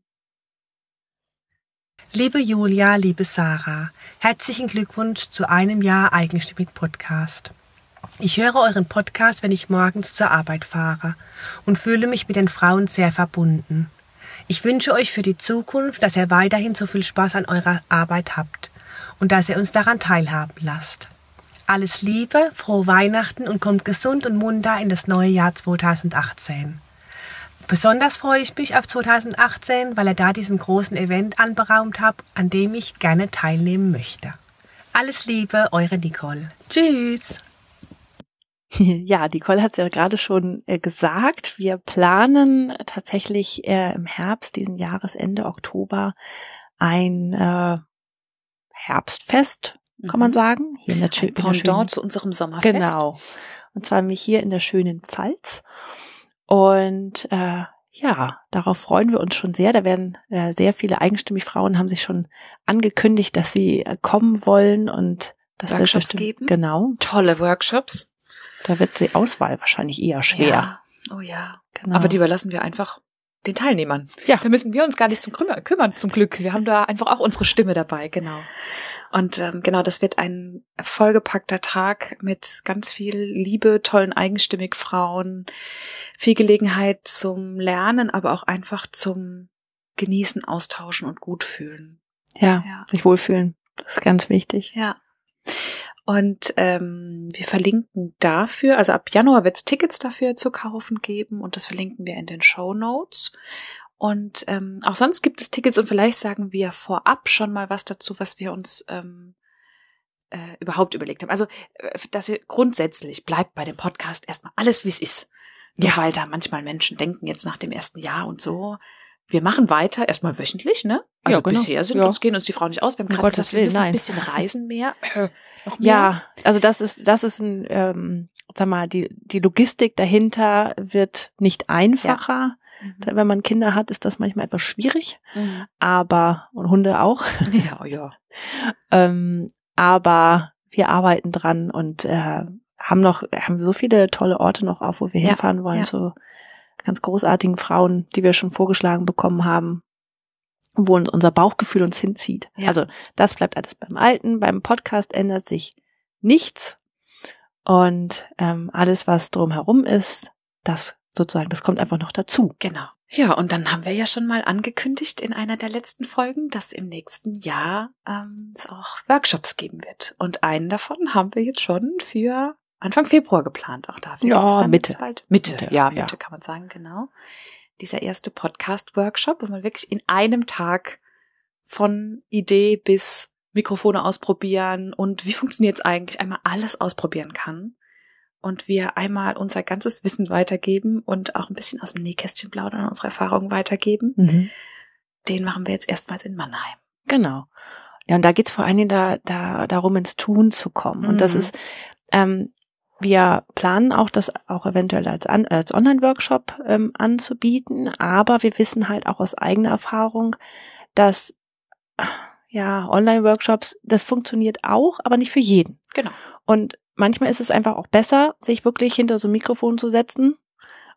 S: Liebe Julia, liebe Sarah, herzlichen Glückwunsch zu einem Jahr Eigenstimmig Podcast. Ich höre euren Podcast, wenn ich morgens zur Arbeit fahre und fühle mich mit den Frauen sehr verbunden. Ich wünsche euch für die Zukunft, dass ihr weiterhin so viel Spaß an eurer Arbeit habt und dass ihr uns daran teilhaben lasst. Alles Liebe, frohe Weihnachten und kommt gesund und munter in das neue Jahr 2018. Besonders freue ich mich auf 2018, weil ihr da diesen großen Event anberaumt habt, an dem ich gerne teilnehmen möchte. Alles Liebe, eure Nicole. Tschüss.
A: Ja, Nicole hat es ja gerade schon äh, gesagt. Wir planen tatsächlich äh, im Herbst diesen Jahres, Ende Oktober, ein äh, Herbstfest, kann man mhm. sagen.
B: Hier in der, ein Pendant zu unserem Sommerfest.
A: Genau. Und zwar nämlich hier in der schönen Pfalz. Und äh, ja, darauf freuen wir uns schon sehr. Da werden äh, sehr viele eigenstimmig Frauen haben sich schon angekündigt, dass sie äh, kommen wollen und das
B: Workshops geben.
A: Genau.
B: Tolle Workshops.
A: Da wird die Auswahl wahrscheinlich eher schwer.
B: Ja. Oh ja. Genau. Aber die überlassen wir einfach den Teilnehmern.
A: Ja.
B: Da müssen wir uns gar nicht zum kümmern, kümmern, zum Glück. Wir haben da einfach auch unsere Stimme dabei, genau. Und ähm, genau, das wird ein vollgepackter Tag mit ganz viel Liebe, tollen eigenstimmig Frauen, viel Gelegenheit zum Lernen, aber auch einfach zum Genießen, Austauschen und gut fühlen.
A: Ja, ja. sich wohlfühlen. Das ist ganz wichtig.
B: Ja. Und ähm, wir verlinken dafür, also ab Januar wird es Tickets dafür zu kaufen geben und das verlinken wir in den Show Notes. Und ähm, auch sonst gibt es Tickets und vielleicht sagen wir vorab schon mal was dazu, was wir uns ähm, äh, überhaupt überlegt haben. Also, äh, dass wir grundsätzlich bleibt bei dem Podcast erstmal alles, wie es ist. Ja. weil da manchmal Menschen denken jetzt nach dem ersten Jahr und so, wir machen weiter, erstmal wöchentlich, ne? Also
A: Ja, genau.
B: bisher sind
A: Ja.
B: uns, gehen uns die Frauen nicht aus. Wir haben
A: Um
B: gerade gesagt, wir
A: Willen,
B: müssen ein bisschen reisen mehr. Äh, noch mehr.
A: Ja, also das ist, das ist ein, ähm, sag mal, die, die Logistik dahinter wird nicht einfacher. Da, Wenn man Kinder hat, ist das manchmal etwas schwierig.
B: Mhm.
A: Aber, und Hunde auch.
B: Ja, ja.
A: ähm, aber wir arbeiten dran und äh, haben noch, haben so viele tolle Orte noch auf, wo wir
B: Ja,
A: hinfahren wollen,
B: ja.
A: zu ganz großartigen Frauen, die wir schon vorgeschlagen bekommen haben, wo uns unser Bauchgefühl uns hinzieht.
B: Ja.
A: Also das bleibt alles beim Alten, beim Podcast ändert sich nichts und ähm, alles, was drumherum ist, das sozusagen, das kommt einfach noch dazu.
B: Genau. Ja, und dann haben wir ja schon mal angekündigt in einer der letzten Folgen, dass im nächsten Jahr ähm, es auch Workshops geben wird. Und einen davon haben wir jetzt schon für Anfang Februar geplant. Auch da
A: Ja,
B: dann
A: Mitte.
B: bald. Mitte,
A: Mitte,
B: ja,
A: ja.
B: Mitte kann man sagen, genau. Dieser erste Podcast-Workshop, wo man wirklich in einem Tag von Idee bis Mikrofone ausprobieren und wie funktioniert's eigentlich, einmal alles ausprobieren kann. Und wir einmal unser ganzes Wissen weitergeben und auch ein bisschen aus dem Nähkästchen plaudern, unsere Erfahrungen weitergeben.
A: Mhm.
B: Den machen wir jetzt erstmals in Mannheim.
A: Genau. Ja, und da geht's vor allen Dingen da, da, darum, ins Tun zu kommen. Und das
B: Mhm.
A: ist, ähm, wir planen auch, das auch eventuell als, an, als Online-Workshop ähm, anzubieten, aber wir wissen halt auch aus eigener Erfahrung, dass ja, Online-Workshops, das funktioniert auch, aber nicht für jeden.
B: Genau.
A: Und manchmal ist es einfach auch besser, sich wirklich hinter so ein Mikrofon zu setzen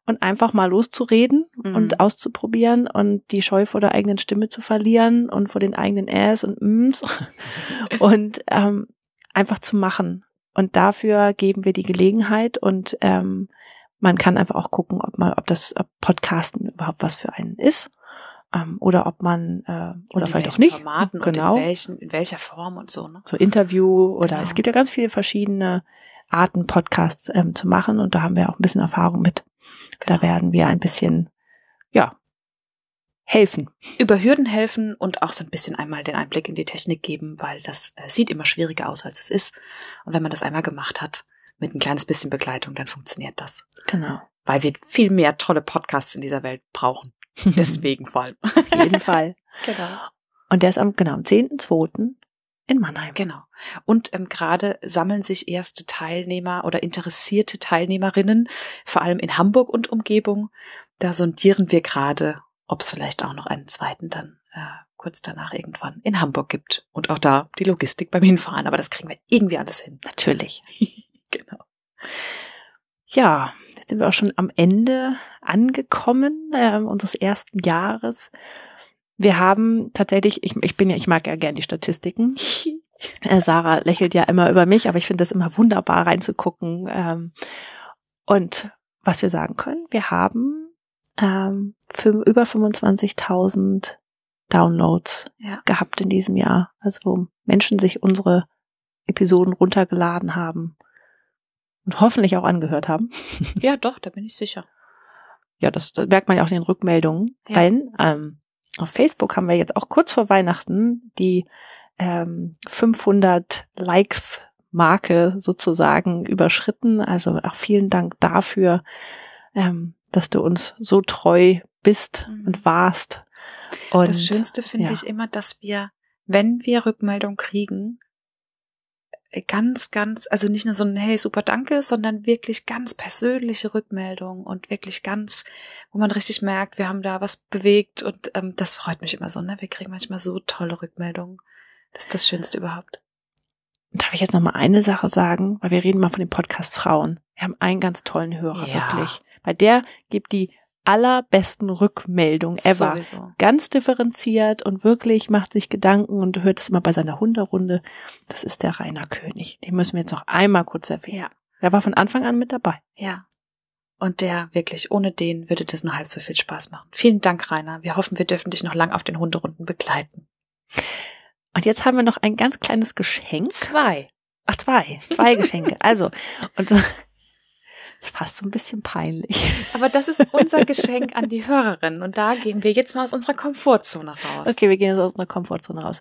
A: und einfach mal loszureden
B: Mhm.
A: und auszuprobieren und die Scheu vor der eigenen Stimme zu verlieren und vor den eigenen Äs und Ms und ähm, einfach zu machen. Und dafür geben wir die Gelegenheit und ähm, man kann einfach auch gucken, ob man, ob das Podcasten überhaupt was für einen ist ähm, oder ob man äh, oder vielleicht auch nicht.
B: Formaten
A: genau
B: in, welchen, in welcher Form und so. Ne?
A: so Interview oder
B: Genau.
A: es gibt ja ganz viele verschiedene Arten, Podcasts ähm, zu machen und da haben wir auch ein bisschen Erfahrung mit.
B: Genau.
A: Da werden wir ein bisschen, ja, helfen.
B: Über Hürden helfen und auch so ein bisschen einmal den Einblick in die Technik geben, weil das äh, sieht immer schwieriger aus, als es ist. Und wenn man das einmal gemacht hat, mit ein kleines bisschen Begleitung, dann funktioniert das.
A: Genau.
B: Weil wir viel mehr tolle Podcasts in dieser Welt brauchen. Deswegen vor allem.
A: Auf jeden Fall.
B: Genau.
A: Und der ist am, genau, am 10.2. in Mannheim.
B: Genau. Und ähm, gerade sammeln sich erste Teilnehmer oder interessierte Teilnehmerinnen, vor allem in Hamburg und Umgebung. Da sondieren wir gerade, ob es vielleicht auch noch einen zweiten dann äh, kurz danach irgendwann in Hamburg gibt. Und auch da die Logistik beim Hinfahren. Aber das kriegen wir irgendwie alles hin.
A: Natürlich.
B: genau.
A: Ja, jetzt sind wir auch schon am Ende angekommen äh, unseres ersten Jahres. Wir haben tatsächlich, ich, ich bin ja, ich mag ja gern die Statistiken. Äh, Sarah lächelt ja immer über mich, aber ich finde das immer wunderbar reinzugucken. Ähm, und was wir sagen können, wir haben ähm, für über 25.000 Downloads
B: Ja.
A: gehabt in diesem Jahr. Also wo Menschen sich unsere Episoden runtergeladen haben und hoffentlich auch angehört haben.
B: Ja, doch, da bin ich sicher.
A: Ja, das, das merkt man ja auch in den Rückmeldungen.
B: Ja.
A: Denn ähm, auf Facebook haben wir jetzt auch kurz vor Weihnachten die ähm, 500 Likes Marke sozusagen überschritten. Also auch vielen Dank dafür, ähm, dass du uns so treu bist und warst. Und,
B: Mhm. das Schönste finde
A: ja.
B: ich immer, dass wir, wenn wir Rückmeldung kriegen, äh, ganz, ganz, also nicht nur so ein Hey, super Danke, sondern wirklich ganz persönliche Rückmeldung und wirklich ganz, wo man richtig merkt, wir haben da was bewegt und ähm, das freut mich immer so, ne? Wir kriegen manchmal so tolle Rückmeldungen. Das ist das Schönste überhaupt.
A: Darf ich jetzt noch mal eine Sache sagen? Weil wir reden mal von dem Podcast Frauen. Wir haben einen ganz tollen Hörer,
B: Ja.
A: wirklich. Bei der gibt die allerbesten Rückmeldungen ever.
B: Sowieso.
A: Ganz differenziert und wirklich macht sich Gedanken und hört es immer bei seiner Hunderunde. Das ist der Rainer König. Den müssen wir jetzt noch einmal kurz erwähnen.
B: Ja.
A: Der war von Anfang an mit dabei.
B: Ja. Und der wirklich, ohne den würde das nur halb so viel Spaß machen. Vielen Dank, Rainer. Wir hoffen, wir dürfen dich noch lang auf den Hunderunden begleiten.
A: Und jetzt haben wir noch ein ganz kleines Geschenk.
B: Zwei.
A: Ach, zwei. Zwei Geschenke. Also, und so, ist fast so ein bisschen peinlich.
B: Aber das ist unser Geschenk an die Hörerinnen. Und da gehen wir jetzt mal aus unserer Komfortzone raus.
A: Okay, wir gehen jetzt aus unserer Komfortzone raus.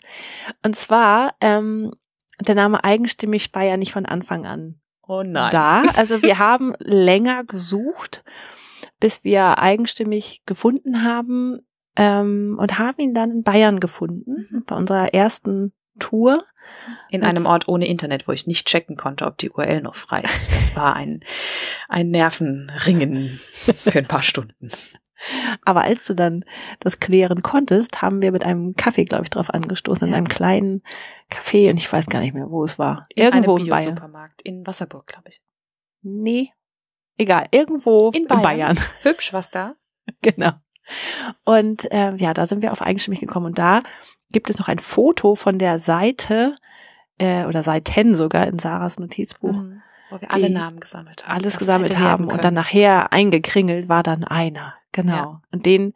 A: Und zwar, ähm, der Name eigenstimmig war ja nicht von Anfang an
B: Oh nein.
A: da. Also wir haben länger gesucht, bis wir eigenstimmig gefunden haben. ähm, und haben ihn dann in Bayern gefunden,
B: Mhm.
A: bei unserer ersten Tour.
B: In einem Ort ohne Internet, wo ich nicht checken konnte, ob die URL noch frei ist. Das war ein, ein Nervenringen für ein paar Stunden.
A: Aber als du dann das klären konntest, haben wir mit einem Kaffee, glaube ich, drauf angestoßen, in einem kleinen Café und ich weiß gar nicht mehr, wo es war.
B: In
A: Irgendwo
B: einem
A: in Bayern.
B: Bio-Supermarkt in Wasserburg, glaube ich.
A: Nee, egal, irgendwo in Bayern.
B: Hübsch was da.
A: Genau. Und ähm, ja, da sind wir auf eigenstimmig gekommen und da gibt es noch ein Foto von der Seite äh, oder Seiten sogar in Sarahs Notizbuch.
B: Mhm. Wo wir alle Namen gesammelt haben.
A: Alles gesammelt haben und dann nachher eingekringelt war dann einer. Genau.
B: Ja.
A: Und den,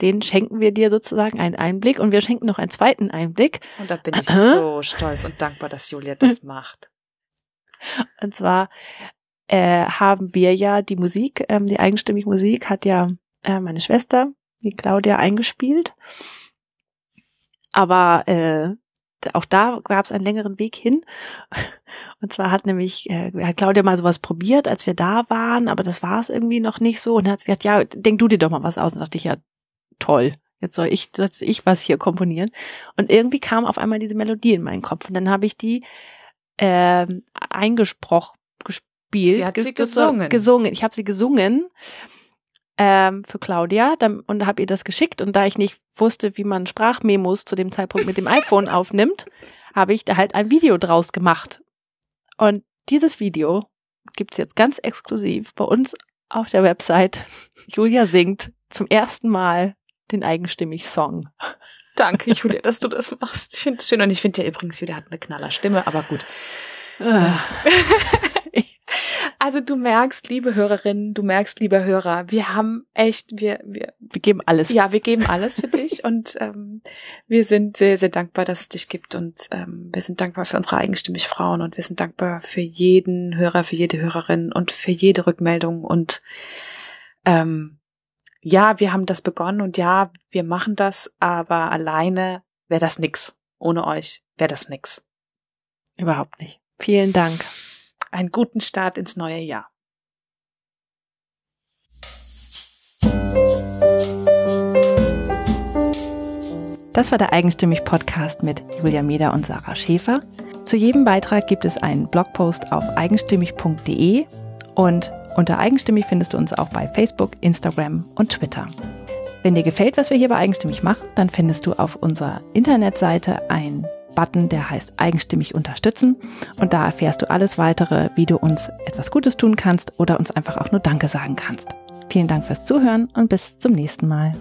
A: den schenken wir dir sozusagen einen Einblick und wir schenken noch einen zweiten Einblick.
B: Und da bin ich so stolz und dankbar, dass Julia das macht.
A: Und zwar äh, haben wir ja die Musik, ähm, die eigenstimmige Musik hat ja äh, meine Schwester, die Claudia, eingespielt. Aber äh, auch da gab es einen längeren Weg hin. Und zwar hat nämlich äh, hat Claudia mal sowas probiert, als wir da waren, aber das war es irgendwie noch nicht so. Und hat gesagt, ja, denk du dir doch mal was aus. Und dachte ich, ja, toll. Jetzt soll ich, soll ich was hier komponieren. Und irgendwie kam auf einmal diese Melodie in meinen Kopf. Und dann habe ich die ähm, eingesprochen, gespielt.
B: Sie hat sie
A: ge-
B: gesungen.
A: Gesungen. Ich habe sie gesungen ähm, für Claudia dann, und habe ihr das geschickt. Und da ich nicht wusste, wie man Sprachmemos zu dem Zeitpunkt mit dem iPhone aufnimmt, habe ich da halt ein Video draus gemacht. Und dieses Video gibt's jetzt ganz exklusiv bei uns auf der Website. Julia singt zum ersten Mal den eigenstimmig Song.
B: Danke, Julia, dass du das machst. Ich finde es schön und ich finde ja übrigens, Julia hat eine knaller Stimme, aber gut. Also du merkst, liebe Hörerinnen, du merkst, lieber Hörer, wir haben echt, wir, wir,
A: wir geben alles.
B: Ja, wir geben alles für dich und ähm, wir sind sehr, sehr dankbar, dass es dich gibt und ähm, wir sind dankbar für unsere eigenstimmig Frauen und wir sind dankbar für jeden Hörer, für jede Hörerin und für jede Rückmeldung und ähm, ja, wir haben das begonnen und ja, wir machen das, aber alleine wäre das nix. Ohne euch wäre das nix.
A: Überhaupt nicht. Vielen Dank.
B: Einen guten Start ins neue Jahr.
A: Das war der Eigenstimmig Podcast mit Julia Meder und Sarah Schäfer. Zu jedem Beitrag gibt es einen Blogpost auf eigenstimmig.de und unter Eigenstimmig findest du uns auch bei Facebook, Instagram und Twitter. Wenn dir gefällt, was wir hier bei Eigenstimmig machen, dann findest du auf unserer Internetseite einen Button, der heißt Eigenstimmig unterstützen und da erfährst du alles weitere, wie du uns etwas Gutes tun kannst oder uns einfach auch nur Danke sagen kannst. Vielen Dank fürs Zuhören und bis zum nächsten Mal.